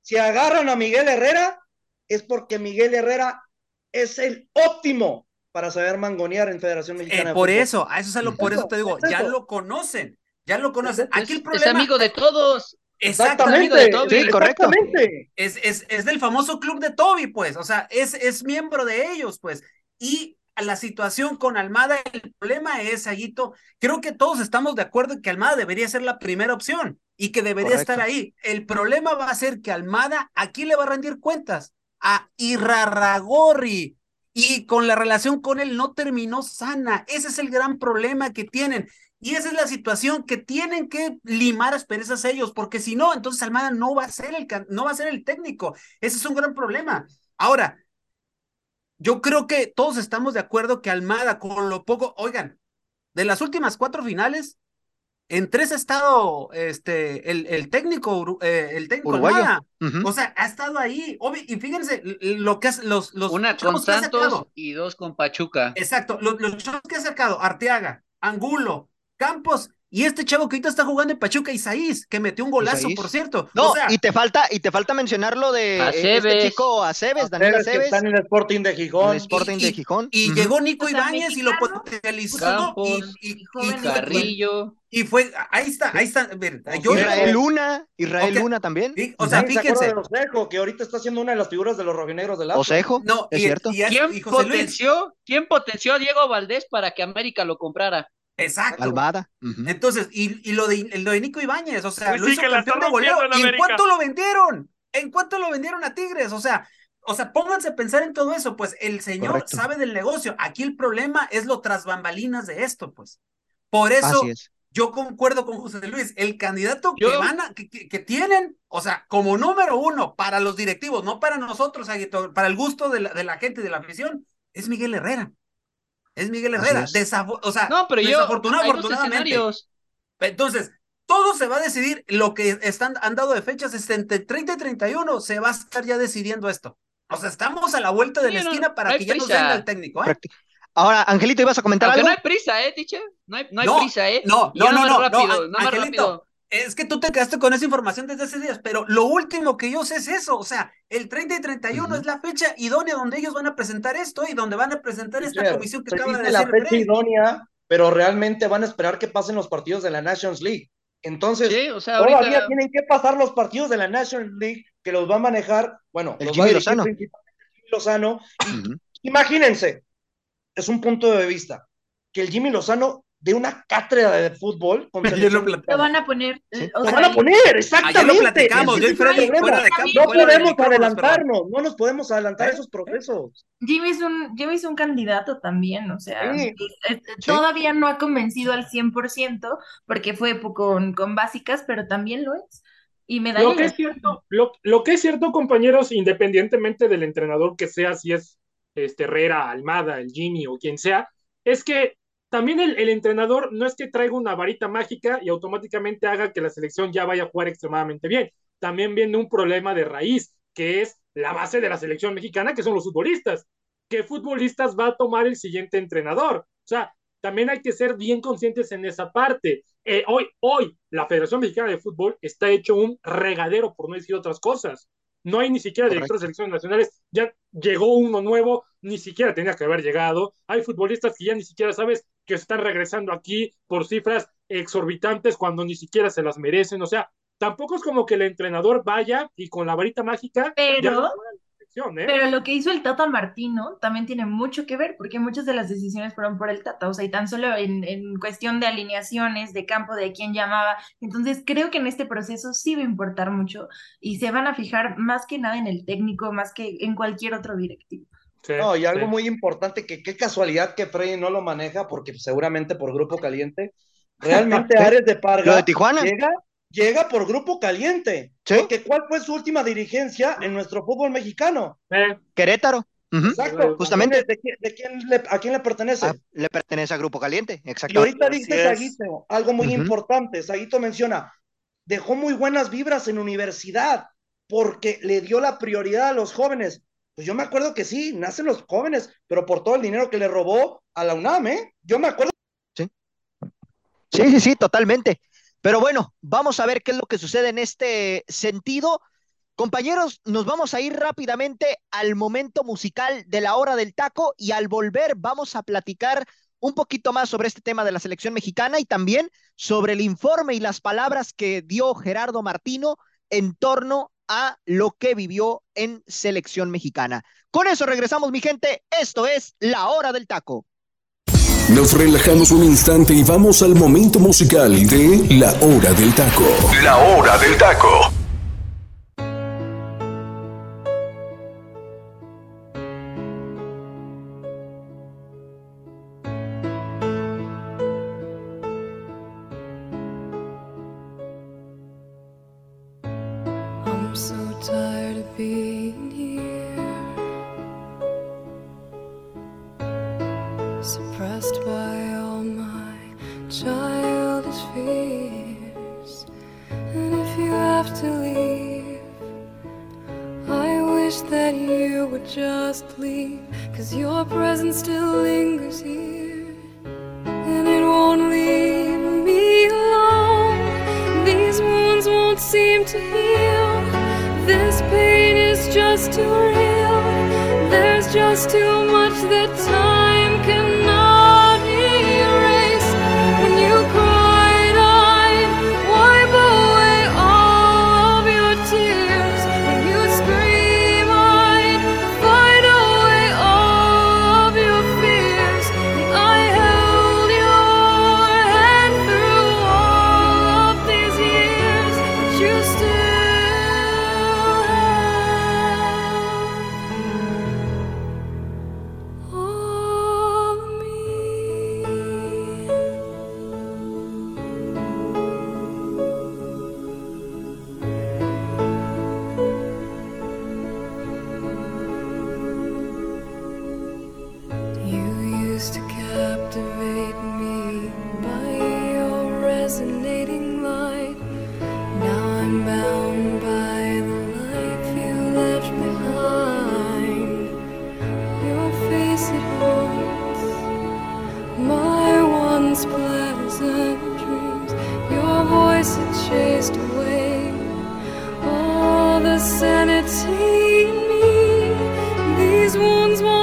si agarran a Miguel Herrera, es porque Miguel Herrera es el óptimo para saber mangonear en Federación Eh, Mexicana. de por eso, a eso es a lo, por eso te digo, Es ya eso. lo conocen, ya lo conocen. Es- Aquí el Es problema amigo de todos. exactamente amigo de Toby. Sí, correcto. Exactamente. es, es, es del famoso club de Toby, pues, o sea, es, es miembro de ellos, pues, y la situación con Almada, el problema es, Aguito, creo que todos estamos de acuerdo en que Almada debería ser la primera opción y que debería Correcto. estar ahí. El problema va a ser que Almada aquí le va a rendir cuentas a Irarragorri y con la relación con él no terminó sana. Ese es el gran problema que tienen. Y esa es la situación que tienen que limar asperezas ellos, porque si no, entonces Almada no va a ser el, can- no va a ser el técnico. Ese es un gran problema. Ahora, yo creo que todos estamos de acuerdo que Almada, con lo poco, oigan, de las últimas cuatro finales, en tres ha estado este, el, el técnico, eh, el técnico Uruguayo. Almada. O sea, ha estado ahí. Obvio, y fíjense lo que hace los, los Una con Santos y dos con Pachuca. Exacto, los, los que ha sacado, Arteaga, Angulo, Campos, y este chavo que ahorita está jugando en Pachuca, Isaís, que metió un golazo, Isaís. por cierto. No, o sea, y te falta, y te falta mencionar lo de eh, este Aceves. chico Aceves, Daniel Aceves, que Aceves, están en el Sporting de el Gijón. Sporting y- de Gijón. y llegó Nico O sea, Ibáñez y lo potencializó Campos, y, y- y- joven y- Carrillo. y fue, ahí está, ahí está, ver, yo- Israel Luna, Israel. Luna también. O sea, se fíjense, Osejo, que ahorita está siendo una de las figuras de los rojinegros del Atlas. Osejo, no, es y, cierto. y- y ¿Quién Luis, potenció, ¿Quién potenció a Diego Valdés para que América lo comprara? Exacto. Almada. ujú. Entonces, y, y lo, de, lo de Nico Ibáñez, o sea, Pues lo sí, hizo que la campeón de goleo. en ¿Y en cuánto lo vendieron? ¿En cuánto lo vendieron a Tigres? O sea, o sea, pónganse a pensar en todo eso, pues el señor Correcto. sabe del negocio. Aquí el problema es lo tras bambalinas de esto, pues. Por eso es. yo concuerdo con José Luis, el candidato que van a, que, que- que tienen, o sea, como número uno para los directivos, no para nosotros, para el gusto de la, de la gente y de la afición, es Miguel Herrera. Es Miguel Herrera. es. Desafo- o sea, No, pero yo. desafortunado, dos afortunadamente. Entonces, todo se va a decidir, lo que están, han dado de fechas es entre 30 y 31, se va a estar ya decidiendo esto. O sea, estamos a la vuelta de Sí, la no, esquina para que ya nos venga el técnico, ¿eh? Ahora, Angelito, ¿ibas a comentar Aunque algo? no hay prisa, ¿eh, teacher? No hay, no hay No, prisa, ¿eh? No, no, no, no, rápido, no, Angelito, rápido. Es que tú te quedaste con esa información desde hace días, pero lo último que yo sé es eso, o sea, el 30 y 31 Ujú. es la fecha idónea donde ellos van a presentar esto y donde van a presentar esta comisión que acaba de dice la decir fecha idónea, pero realmente van a esperar que pasen los partidos de la Nations League. Entonces, Sí, o sea, todavía tienen que pasar los partidos de la Nations League que los va a manejar, bueno, El los Jimmy va a dirigir Lozano. Jimmy Lozano. Imagínense, es un punto de vista, que el Jimmy Lozano de una cátedra de fútbol con lo Lo van a poner. eh, o Lo sea, van a poner, exactamente. Ayer lo platicamos, yo fuera de campo. No de podemos pero- adelantarnos, no nos podemos adelantar ¿Eh? esos procesos. Jimmy es un, Jimmy es un candidato también, o sea, Sí. es- es- todavía no ha convencido al 100% porque fue con, con básicas, pero también lo es. Y me da Lo que es cierto, lo, lo que es cierto, compañeros, independientemente del entrenador que sea, si es este Herrera, Almada, el Gini o quien sea, es que también el, el entrenador no es que traiga una varita mágica y automáticamente haga que la selección ya vaya a jugar extremadamente bien. También viene un problema de raíz, que es la base de la selección mexicana, que son los futbolistas. ¿Qué futbolistas va a tomar el siguiente entrenador? O sea, también hay que ser bien conscientes en esa parte. Eh, hoy, hoy, la Federación Mexicana de Fútbol está hecho un regadero, por no decir otras cosas. No hay ni siquiera directores de selecciones nacionales, ya llegó uno nuevo, ni siquiera tenía que haber llegado. Hay futbolistas que ya ni siquiera sabes que están regresando aquí por cifras exorbitantes cuando ni siquiera se las merecen. O sea, tampoco es como que el entrenador vaya y con la varita mágica. Pero, ¿eh? Pero lo que hizo el Tata Martino también tiene mucho que ver, porque muchas de las decisiones fueron por el Tata, o sea, y tan solo en, en cuestión de alineaciones, de campo, de quién llamaba. Entonces, creo que en este proceso sí va a importar mucho y se van a fijar más que nada en el técnico, más que en cualquier otro directivo. No, y algo muy importante, que qué casualidad que Freddy no lo maneja, porque seguramente por grupo caliente. Realmente Ares de Parga de Tijuana? llega llega por grupo caliente. Porque ¿cuál fue su última dirigencia en nuestro fútbol mexicano? Eh. Querétaro. Exacto. Justamente. ¿De, quién, le, ¿A quién le pertenece? Ah, le pertenece a Grupo Caliente, exacto. Y ahorita dice Saguito algo muy importante. Saguito menciona, dejó muy buenas vibras en universidad porque le dio la prioridad a los jóvenes. Pues yo me acuerdo que sí, nacen los jóvenes, pero por todo el dinero que le robó a la UNAM, ¿eh? Yo me acuerdo. Sí. Sí, sí, sí, totalmente. Pero bueno, vamos a ver qué es lo que sucede en este sentido. Compañeros, nos vamos a ir rápidamente al momento musical de la hora del taco y al volver vamos a platicar un poquito más sobre este tema de la selección mexicana y también sobre el informe y las palabras que dio Gerardo Martino en torno a lo que vivió en selección mexicana. Con eso regresamos, mi gente. Esto es la hora del taco. Nos relajamos un instante y vamos al momento musical de La Hora del Taco. La Hora del Taco. I'm so tired of being here. Suppressed by all my childish fears. And if you have to leave I wish that you would just leave. Cause your presence still lingers. too much that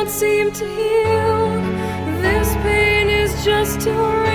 not seem to heal. This pain is just a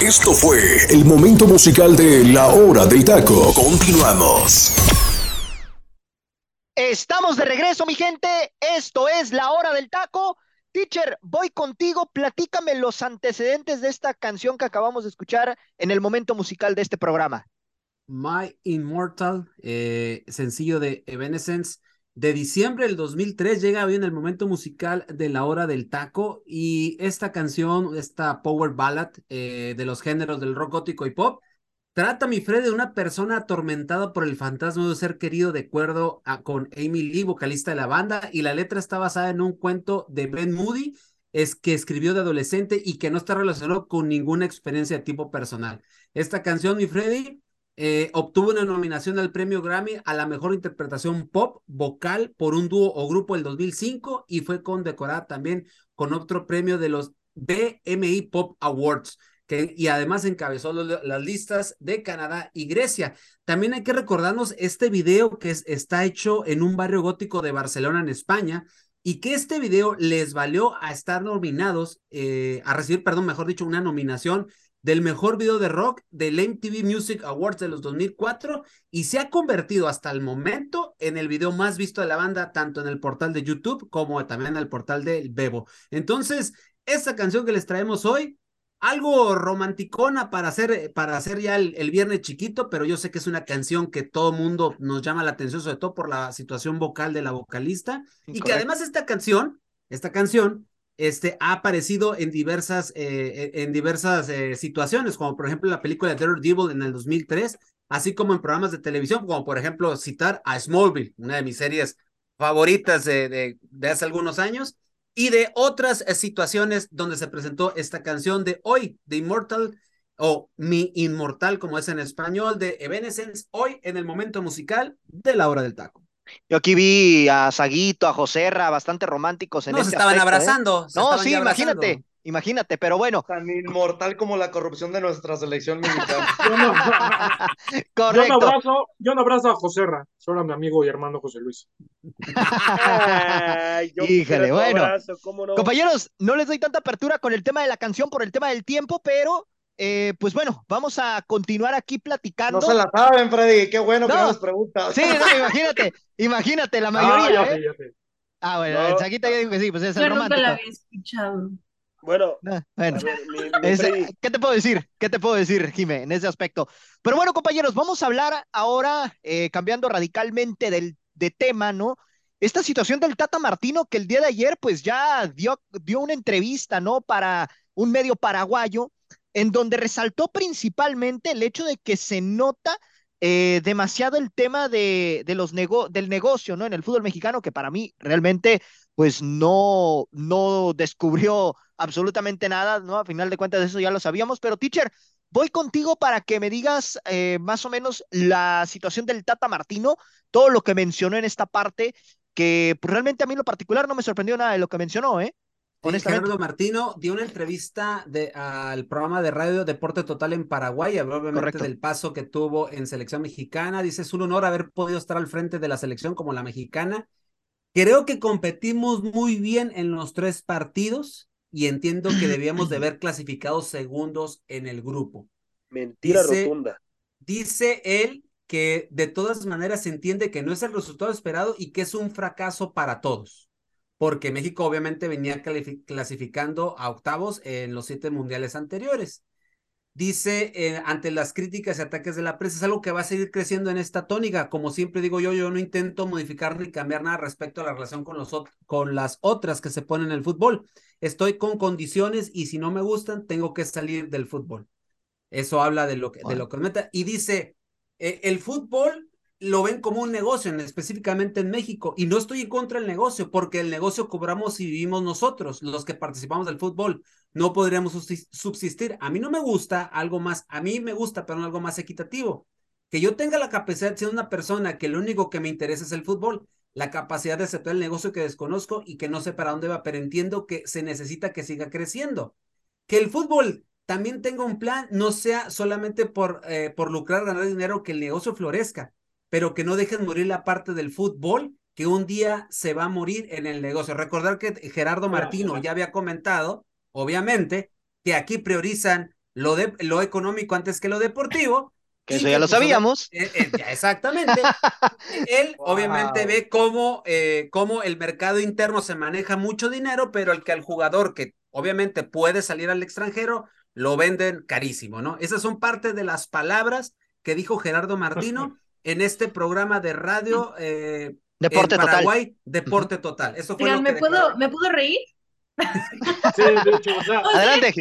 Esto fue el momento musical de La Hora del Taco. Continuamos. Estamos de regreso, mi gente. Esto es La Hora del Taco. Teacher, voy contigo. Platícame los antecedentes de esta canción que acabamos de escuchar en el momento musical de este programa. My Immortal, eh, sencillo de Evanescence. De diciembre del 2003 llega bien el momento musical de la hora del taco y esta canción, esta power ballad eh, de los géneros del rock gótico y pop, trata mi Fred de una persona atormentada por el fantasma de un ser querido de acuerdo a, con Amy Lee, vocalista de la banda, y la letra está basada en un cuento de Ben Moody, es que escribió de adolescente y que no está relacionado con ninguna experiencia de tipo personal. Esta canción, mi Freddy, eh, obtuvo una nominación al premio Grammy a la mejor interpretación pop vocal por un dúo o grupo del 2005 y fue condecorada también con otro premio de los BMI Pop Awards. Y además encabezó las listas de Canadá y Grecia. También hay que recordarnos este video que está hecho en un barrio gótico de Barcelona, en España, y que este video les valió a estar nominados, eh, a recibir, perdón, mejor dicho, una nominación del mejor video de rock del MTV Music Awards de los 2004 y se ha convertido hasta el momento en el video más visto de la banda, tanto en el portal de YouTube como también en el portal del Bebo. Entonces, esta canción que les traemos hoy, algo romanticona para hacer, para hacer ya el, viernes chiquito, pero yo sé que es una canción que todo mundo nos llama la atención, sobre todo por la situación vocal de la vocalista, y que además esta canción, esta canción este, ha aparecido en diversas, eh, en diversas eh, situaciones, como por ejemplo la película Daredevil en el 2003, así como en programas de televisión, como por ejemplo citar a Smallville, una de mis series favoritas de, de, hace algunos años, y de otras eh, situaciones donde se presentó esta canción de hoy, de Immortal, o Mi Inmortal, como es en español, de Evanescence, hoy en el momento musical de la hora del taco. Yo aquí vi a Saguito, a Joserra, bastante románticos en no, se estaban ¿eh? abrazando. no, sí, imagínate, imagínate, pero bueno. Tan inmortal como la corrupción de nuestra selección mexicana. Correcto. Yo no abrazo, yo no abrazo a Joserra, solo a mi amigo y hermano José Luis. Híjole, bueno. Compañeros, no les doy tanta apertura con el tema de la canción por el tema del tiempo, pero eh, pues bueno, vamos a continuar aquí platicando. No se la saben, Freddy, qué bueno que nos preguntas. Sí, no, imagínate, imagínate, la mayoría. Ah, ¿eh? ah bueno, el Chaquita ya dijo que sí, pues es el romántico. Nunca la había escuchado. Bueno, bueno. ¿qué te puedo decir? ¿Qué te puedo decir, Jime, en ese aspecto? Pero bueno, compañeros, vamos a hablar ahora, eh, cambiando radicalmente del, de tema, ¿no? Esta situación del Tata Martino, que el día de ayer, pues ya dio, dio una entrevista, ¿no? Para un medio paraguayo, en donde resaltó principalmente el hecho de que se nota eh, demasiado el tema de, de los del negocio, ¿no? En el fútbol mexicano, que para mí realmente, pues no, no descubrió absolutamente nada, ¿no? A final de cuentas, eso ya lo sabíamos, pero teacher, voy contigo para que me digas eh, más o menos la situación del Tata Martino, todo lo que mencionó en esta parte, que pues, realmente a mí lo particular no me sorprendió nada de lo que mencionó, ¿eh? Gerardo Martino dio una entrevista de, al programa de radio Deporte Total en Paraguay, habló obviamente del paso que tuvo en selección mexicana. Dice, es un honor haber podido estar al frente de la selección como la mexicana. Creo que competimos muy bien en los tres partidos y entiendo que debíamos de haber clasificado segundos en el grupo. Mentira rotunda. Dice él que de todas maneras se entiende que no es el resultado esperado y que es un fracaso para todos porque México obviamente venía clasificando a octavos en los siete mundiales anteriores. Dice, eh, ante las críticas y ataques de la prensa, es algo que va a seguir creciendo en esta tónica. Como siempre digo yo, yo no intento modificar ni cambiar nada respecto a la relación con, los, con las otras que se ponen en el fútbol. Estoy con condiciones y si no me gustan, tengo que salir del fútbol. Eso habla de lo que, de lo que meta. Y dice, eh, el fútbol lo ven como un negocio, específicamente en México. Y no estoy en contra del negocio, porque el negocio cobramos y vivimos nosotros, los que participamos del fútbol. No podríamos subsistir. A mí no me gusta algo más, a mí me gusta, pero algo más equitativo. Que yo tenga la capacidad de ser una persona que lo único que me interesa es el fútbol, la capacidad de aceptar el negocio que desconozco y que no sé para dónde va, pero entiendo que se necesita que siga creciendo. Que el fútbol también tenga un plan, no sea solamente por, eh, por lucrar, ganar dinero, que el negocio florezca pero que no dejen morir la parte del fútbol que un día se va a morir en el negocio. Recordar que Gerardo Martino ya había comentado, obviamente, que aquí priorizan lo, de, lo económico antes que lo deportivo. Que eso ya lo pues, sabíamos. Eh, eh, exactamente. Él obviamente ve cómo, eh, cómo el mercado interno se maneja mucho dinero, pero el que al jugador que obviamente puede salir al extranjero, lo venden carísimo, ¿no? Esas son parte de las palabras que dijo Gerardo Martino en este programa de radio eh, Deporte en Paraguay, Total. Deporte Total. Eso fue lo ¿me, puedo, ¿Me puedo reír? Sí, de hecho, o sea, Adelante.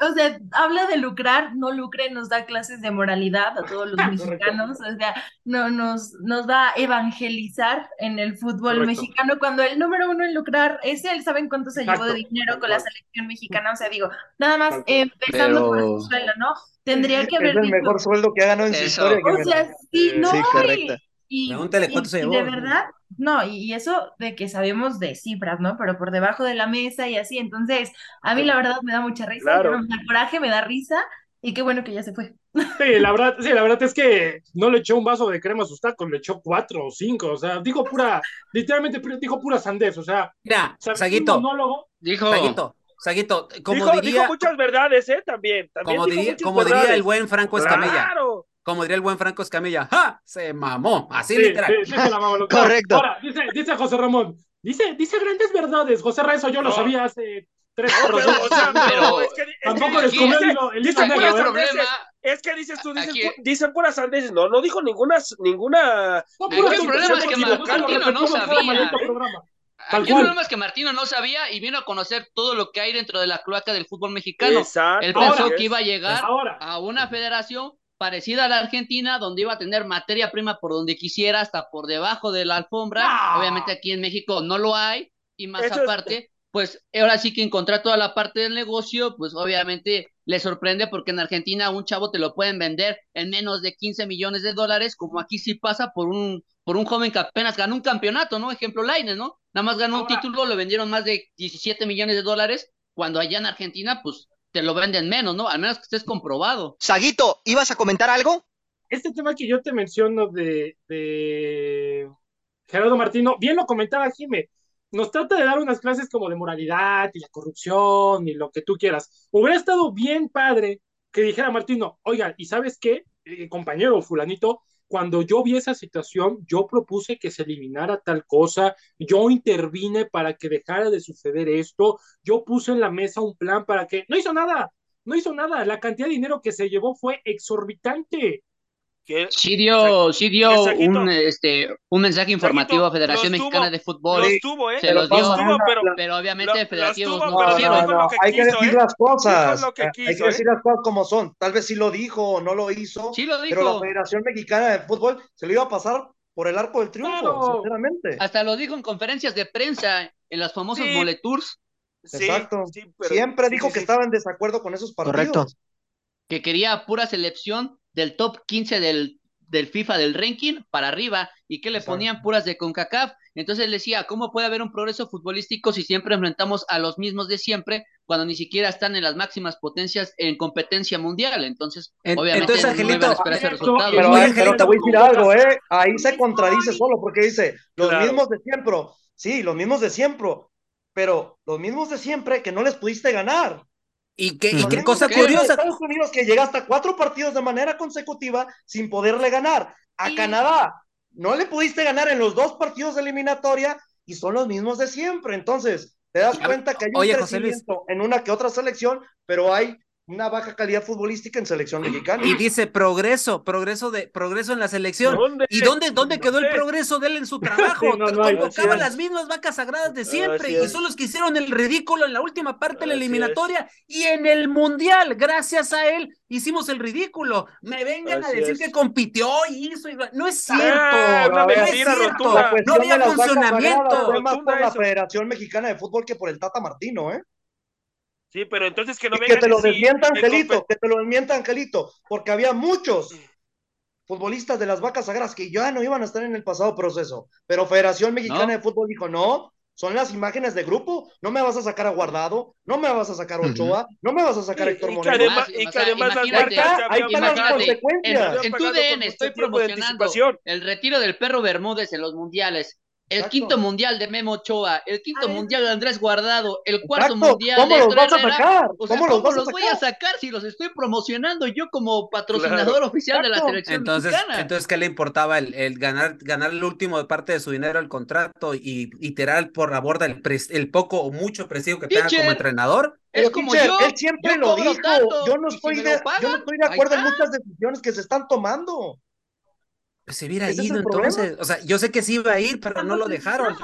o sea, habla de lucrar, no lucre, nos da clases de moralidad a todos los mexicanos, o sea, no, nos, nos va a evangelizar en el fútbol Correcto. mexicano cuando el número uno en lucrar es él, ¿saben cuánto se llevó de Exacto, dinero con la selección mexicana? O sea, digo, nada más eh, empezando por Pero- su sueldo, ¿no? Tendría que Es haber el dicho, mejor sueldo que ha ganado en su historia. o sea, sí, no, sí, y- Pregúntale cuánto y- se llevó. de verdad, no, y, y eso de que sabemos de cifras, ¿no? Pero por debajo de la mesa y así, entonces, a mí la verdad me da mucha risa, Claro. me da coraje, me da risa, y qué bueno que ya se fue. Sí, la verdad, sí, la verdad es que no le echó un vaso de crema a sus tacos, le echó cuatro o cinco, o sea, dijo pura, literalmente dijo pura sandez, o sea, Mira, Saguito, Dijo, Saguito, Saguito, como dijo, dijo diría, muchas verdades, ¿eh? También. también como dijo diría, como el buen Franco Escamilla, Claro. Como diría el buen Franco Escamilla, ¡ja! Se mamó, así sí, literal. sí, sí se la mamó. Correcto. Ahora, dice, dice José Ramón, dice, dice grandes verdades, José Ra, eso yo lo sabía hace tres No, pero, o sea, años. pero es que, es Tampoco comió el hilo es que dices tú, dices, Aquí- pu- dicen puras sandeces. No, no dijo ninguna, ninguna. No, Aquí el problema es que Martino no sabía. Aquí el problema es que Martino no sabía y vino a conocer todo lo que hay dentro de la cloaca del fútbol mexicano. Exacto. Él pensó que iba a llegar Ahora, a una federación parecida a la Argentina, donde iba a tener materia prima por donde quisiera, hasta por debajo de la alfombra. Obviamente aquí en México no lo hay, y más Eso es- aparte, pues ahora sí que encontrar toda la parte del negocio, pues obviamente le sorprende porque en Argentina un chavo te lo pueden vender en menos de 15 millones de dólares, como aquí sí pasa por un, por un joven que apenas ganó un campeonato, ¿no? Ejemplo, Lainez, ¿no? Nada más ganó un título, le vendieron más de 17 millones de dólares, cuando allá en Argentina, pues te lo venden menos, ¿no? Al menos que estés comprobado. Saguito, ¿ibas a comentar algo? este tema que yo te menciono de, de Gerardo Martino, bien lo comentaba Jime, nos trata de dar unas clases como de moralidad y la corrupción y lo que tú quieras. Hubiera estado bien padre que dijera Martino, oiga, ¿y sabes qué, Eh, compañero fulanito? Cuando yo vi esa situación, yo propuse que se eliminara tal cosa, yo intervine para que dejara de suceder esto, yo puse en la mesa un plan para que... No hizo nada, no hizo nada, la cantidad de dinero que se llevó fue exorbitante. Que- Sí dio, sí dio un, este, un mensaje informativo a Federación los Mexicana tuvo, de Fútbol, Los tuvo, ¿eh? se los Los dio, tuvo, pero, pero obviamente los federativos tuvo, no pero No, dijo que hay que decir ¿eh? las cosas. Dijo lo que Hay que decir ¿eh? las cosas como son. Tal vez sí lo dijo o no lo hizo, Sí lo pero la dijo, Federación Mexicana de Fútbol se lo iba a pasar por el arco del triunfo, Claro. sinceramente. hasta lo dijo en conferencias de prensa, en los famosos Sí. Moletours, Sí, Exacto. sí, pero- Siempre sí, dijo sí, que sí. estaba en desacuerdo con esos partidos. Correcto. que quería pura selección del top 15 del, del FIFA del ranking para arriba y que le Exacto. ponían puras de CONCACAF. Entonces él decía, ¿cómo puede haber un progreso futbolístico si siempre enfrentamos a los mismos de siempre cuando ni siquiera están en las máximas potencias en competencia mundial? Entonces, En- obviamente entonces, no Angelito, esperar ese resultado. Pero, Oye, Angelito, pero te voy a decir algo, ¿eh? Ahí se contradice solo porque dice, los Claro. mismos de siempre. Sí, los mismos de siempre. Pero los mismos de siempre que no les pudiste ganar. Y qué, y cosa que curiosa. Estados Unidos que llegaste a cuatro partidos de manera consecutiva sin poderle ganar. A Y- Canadá no le pudiste ganar en los dos partidos de eliminatoria y son los mismos de siempre. Entonces, te das cuenta que hay un oye, crecimiento en una que otra selección, pero hay una baja calidad futbolística en selección mexicana. Y dice progreso, progreso de progreso en la selección. ¿Dónde? ¿Y dónde, dónde quedó el progreso de él en su trabajo? Sí, no, Convocaba las mismas vacas sagradas de siempre y son los que hicieron el ridículo en la última parte de la eliminatoria y en el mundial, gracias a él, hicimos el ridículo. Me vengan a decir es. que compitió y hizo. y- No es cierto. Ah, una no es cierto. No había funcionamiento. sagradas fue más por la. Federación Mexicana de Fútbol que por el Tata Martino, ¿eh? Sí, pero entonces que no vengan que te lo desmienta Angelito, que te lo desmienta Angelito, porque había muchos futbolistas de las vacas sagradas que ya no iban a estar en el pasado proceso, pero Federación Mexicana No. de Fútbol dijo, no, son las imágenes de grupo, no me vas a sacar a Guardado, no me vas a sacar a Ochoa, no me vas a sacar a Héctor y que Moreno. y o que sea, además las marcas Ahí están las consecuencias. habían En tu DN estoy de promocionando el retiro del perro Bermúdez en los mundiales. El quinto mundial de Memo Ochoa, el quinto mundial de Andrés Guardado, el cuarto mundial ¿Cómo de los vas a sacar? ¿Cómo, los, voy a sacar si los estoy promocionando yo como patrocinador oficial de la selección entonces, mexicana? Entonces, ¿qué le importaba el, ganar, ganar el último de parte de su dinero al contrato y, tirar por la borda el, el poco o mucho prestigio que tenga como entrenador? Es como yo, él siempre lo dijo. yo no estoy de, yo no estoy de acuerdo en muchas decisiones que se están tomando. Pues se hubiera ido entonces. O sea, yo sé que sí iba a ir, pero no lo dejaron.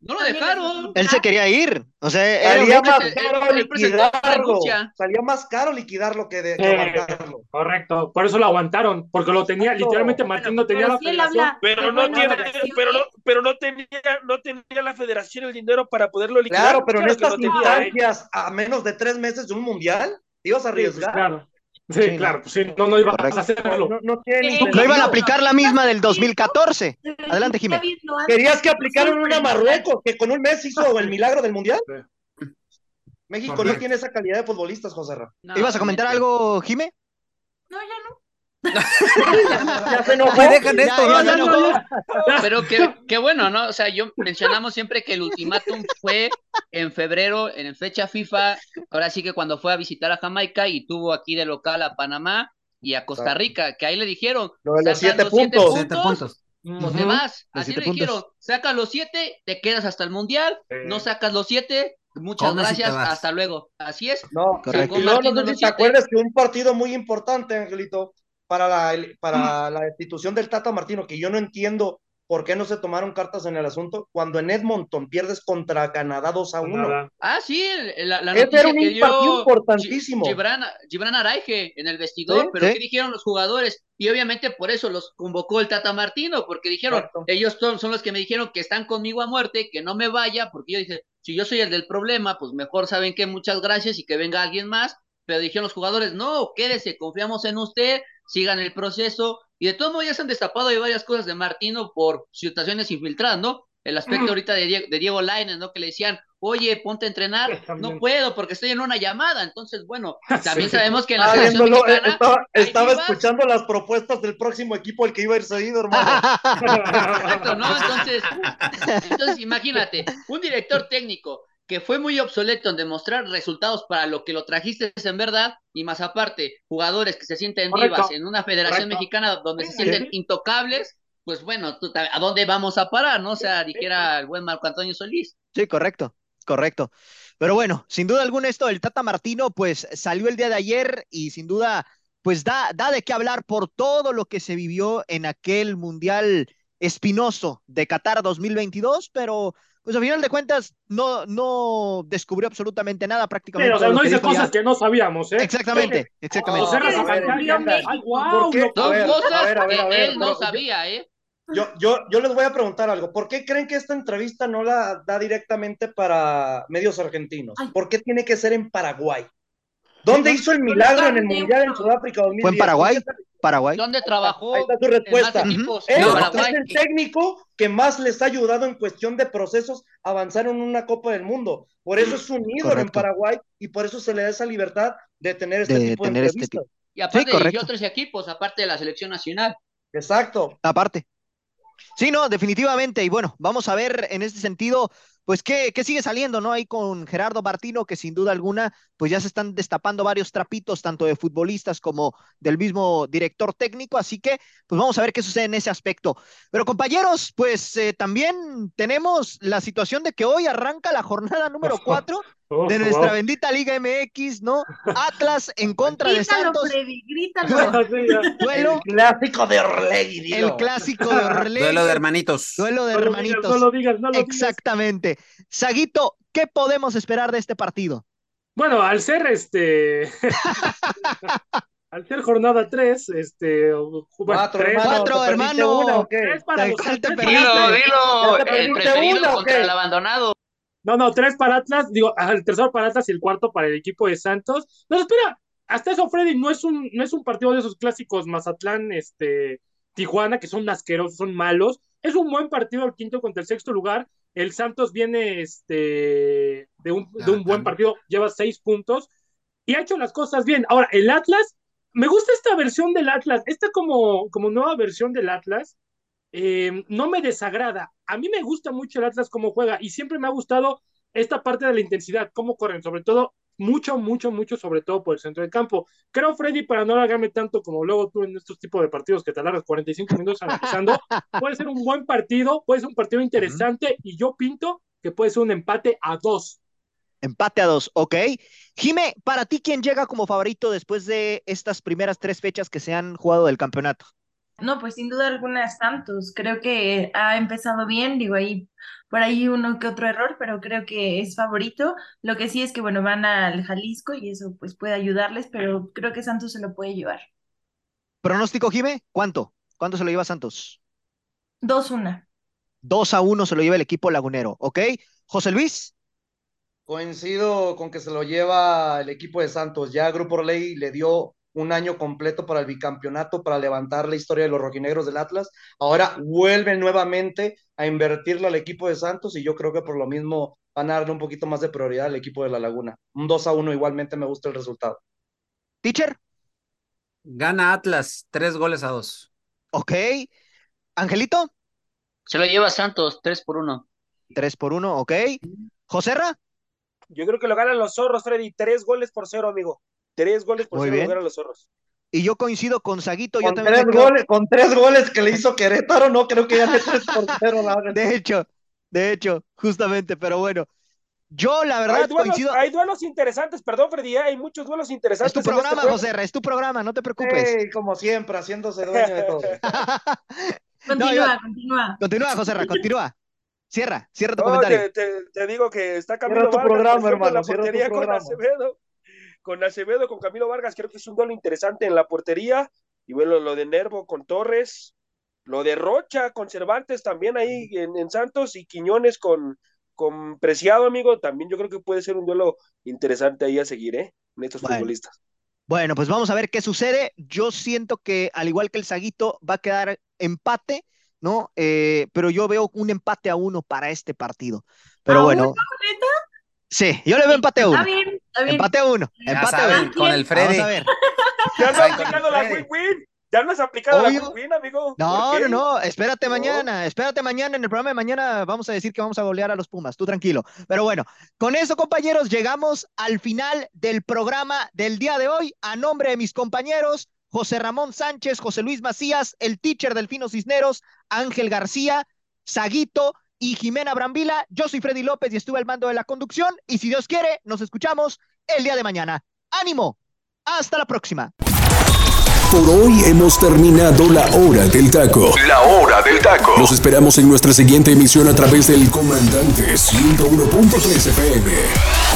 No lo dejaron. Él se quería ir. O sea, salía más caro liquidarlo. Salía más caro liquidarlo que de Correcto. Por eso lo aguantaron. Porque lo tenía, literalmente Martín no tenía la federación. Pero no, tiene, pero, no, pero no tenía, no tenía la federación el dinero para poderlo liquidar. Claro, pero en estas instancias, a menos de tres meses de un mundial, ibas a arriesgar. claro. Sí, claro, pues sí, no, no iban a hacerlo. No, no, no iban a aplicar la misma del 2014. Adelante, Jiménez. ¿Querías que aplicaran una Marruecos que con un mes hizo el milagro del Mundial? México no tiene esa calidad de futbolistas, José Ra. ¿Ibas a comentar algo, Jimé? No, ya no ya se enojó. dejan esto, Pero qué bueno, ¿no? O sea, yo mencionamos siempre que el ultimátum fue en febrero, en fecha FIFA, ahora sí que cuando fue a visitar a Jamaica y tuvo aquí de local a Panamá y a Costa Rica, que ahí le dijeron, Lo de los siete puntos, siete puntos, pues te vas, así le dijeron, sacas los siete, te quedas hasta el Mundial, no sacas los siete, Muchas gracias, hasta luego. Así es. No, correcto. no, no sé si te acuerdas que un partido muy importante, Angelito, para la, para la destitución del Tata Martino, que yo no entiendo por qué no se tomaron cartas en el asunto cuando en Edmonton pierdes contra Canadá 2 a 1. Ah, sí, la, la noticia era un que dio importantísimo. Gibran, Gibran Araige en el vestidor, pero ¿qué dijeron los jugadores? Y obviamente por eso los convocó el Tata Martino, porque dijeron, ellos son, son los que me dijeron que están conmigo a muerte, que no me vaya, porque yo dije, si yo soy el del problema, pues mejor saben que muchas gracias y que venga alguien más. Pero dijeron los jugadores, no, quédese, confiamos en usted, sigan el proceso. Y de todos modos ya se han destapado hay varias cosas de Martino por situaciones infiltradas, ¿no? El aspecto ahorita de Diego, de Diego Lainez, ¿no? Que le decían, oye, ponte a entrenar. No puedo porque estoy en una llamada. Entonces, bueno, también sabemos que en la ah, selección mexicana, Estaba, estaba escuchando las propuestas del próximo equipo al que iba a ir seguido, hermano. Exacto, ¿no? Entonces, entonces, imagínate, un director técnico que fue muy obsoleto en demostrar resultados para lo que lo trajiste en verdad, y más aparte, jugadores que se sienten vivas en una federación mexicana donde se sienten intocables, pues bueno, ¿a dónde vamos a parar? ¿No? O sea, dijera el buen Marco Antonio Solís. Sí, correcto, correcto. Pero bueno, sin duda alguna esto del Tata Martino, pues salió el día de ayer y sin duda, pues da, da de qué hablar por todo lo que se vivió en aquel Mundial espinoso de Qatar 2022, pero pues a final de cuentas no, no descubrió absolutamente nada prácticamente. o sea, no dice cosas que no sabíamos, ¿eh? Exactamente, exactamente. él no sabía, ¿eh? Yo, yo, yo les voy a preguntar algo. ¿Por qué creen que esta entrevista no la da directamente para medios argentinos? ¿Por qué tiene que ser en Paraguay? ¿Dónde hizo el milagro en el Mundial en Sudáfrica 2010? ¿Fue en Paraguay? Paraguay. ¿Dónde trabajó? Ahí está tu respuesta. es el técnico que más les ha ayudado en cuestión de procesos a avanzar en una Copa del Mundo. Por eso es un ídolo en Paraguay y por eso se le da esa libertad de tener este tipo de este entrevistas. y aparte sí, dirigió otros equipos, aparte de la selección nacional. Exacto. Aparte. Sí, no, definitivamente. Y bueno, vamos a ver en este sentido pues ¿qué, ¿qué, sigue saliendo, ¿no? Ahí con Gerardo Martino, que sin duda alguna, pues ya se están destapando varios trapitos, tanto de futbolistas como del mismo director técnico, así que pues vamos a ver qué sucede en ese aspecto. Pero compañeros, pues eh, también tenemos la situación de que hoy arranca la jornada número cuatro de nuestra bendita Liga MX, ¿no? Atlas en contra de Santos. Freddy, grítalo. Duelo. El clásico de Orlegui. El clásico de Orlegui. Duelo de hermanitos. Duelo de hermanitos. no lo digas, no lo Exactamente. Saguito, ¿qué podemos esperar de este partido? Bueno, al ser este. al ser jornada 3, este. Cuatro, tres, cuatro hermano. Tres para los Dilo, dilo. El preferido contra el abandonado. No, no, tres para Atlas, digo, el tercero para Atlas y el cuarto para el equipo de Santos. No, espera, hasta eso, Freddy, no es un, no es un partido de esos clásicos Mazatlán, este, Tijuana, que son asquerosos, son malos. Es un buen partido el quinto contra el sexto lugar. El Santos viene este, de, un, de un buen partido, lleva seis puntos y ha hecho las cosas bien. Ahora, el Atlas, me gusta esta versión del Atlas, esta como, como nueva versión del Atlas, eh, no me desagrada. A mí me gusta mucho el Atlas cómo juega y siempre me ha gustado esta parte de la intensidad, cómo corren, sobre todo mucho, mucho, mucho, sobre todo por el centro del campo. Creo, Freddy, para no alargarme tanto como luego tú en estos tipos de partidos que te alargas 45 minutos analizando, puede ser un buen partido, puede ser un partido interesante y yo pinto que puede ser un empate a dos. Empate a dos, ok. Jime, para ti, ¿quién llega como favorito después de estas primeras tres fechas que se han jugado del campeonato? No, pues sin duda alguna Santos. Creo que ha empezado bien, digo ahí por ahí uno que otro error, pero creo que es favorito. Lo que sí es que, bueno, van al Jalisco y eso pues puede ayudarles, pero creo que Santos se lo puede llevar. ¿Pronóstico, Jime? ¿Cuánto? ¿Cuánto se lo lleva Santos? 2-1. 2 a 1 se lo lleva el equipo lagunero, ¿ok? José Luis. Coincido con que se lo lleva el equipo de Santos. Ya Grupo Ley le dio un año completo para el bicampeonato, para levantar la historia de los rojinegros del Atlas. Ahora vuelven nuevamente a invertirlo al equipo de Santos y yo creo que por lo mismo van a darle un poquito más de prioridad al equipo de La Laguna. Un 2 a 1 igualmente me gusta el resultado. Teacher. Gana Atlas, tres goles a dos. Ok. Angelito. Se lo lleva Santos, tres por uno. Tres por uno, ok. Joserra. Yo creo que lo ganan los zorros, Freddy. Tres goles por cero, amigo. Tres goles por cero lo ganan los zorros. Y yo coincido con Saguito. Yo Con también tres, goles, con tres goles que le hizo Querétaro, no creo que gane tres por cero. la verdad. De hecho, de hecho, justamente, pero bueno. Yo, la Hay verdad, duelos, coincido. hay duelos interesantes, perdón, Freddy, ¿eh? hay muchos duelos Es interesantes. tu en este programa, juego. Joserra, es tu programa, no te preocupes. Ey, como siempre, haciéndose dueño de todo. Continúa, yo- continúa. Continúa, Joserra, continúa. Cierra, cierra tu No, comentario. te, te- te digo que está Cierra tu programa, la hermano, cierra tu portería con. Acevedo. Con Acevedo, con Camilo Vargas, creo que es un duelo interesante en la portería. Y bueno, lo de Nervo con Torres, lo de Rocha con Cervantes también ahí en, en Santos y Quiñones con, con Preciado, amigo. También yo creo que puede ser un duelo interesante ahí a seguir, ¿eh? En estos Bueno. futbolistas. Bueno, pues vamos a ver qué sucede. Yo siento que, al igual que el Saguito, va a quedar empate, ¿no? Eh, pero yo veo un empate a uno para este partido. Pero ¿A bueno, uno, neta? Sí, yo le veo empate a uno. Está bien, está bien. Empate a uno. Ya Empate a uno. con el Freddy. Vamos a ver. Ya no aplicado la win-win. Ya no has aplicado Obvio. la win-win, amigo. No, ¿Por no, no, espérate No. mañana, espérate mañana. En el programa de mañana vamos a decir que vamos a golear a los Pumas, tú tranquilo. Pero bueno, con eso, compañeros, llegamos al final del programa del día de hoy. A nombre de mis compañeros, José Ramón Sánchez, José Luis Macías, el teacher Delfino Cisneros, Ángel García, Saguito y Jimena Brambila, yo soy Freddy López y estuve al mando de la conducción. Y si Dios quiere, nos escuchamos el día de mañana. ¡Ánimo! Hasta la próxima. Por hoy hemos terminado la hora del taco. La hora del taco. Los esperamos en nuestra siguiente emisión a través del Comandante 101.3 FM.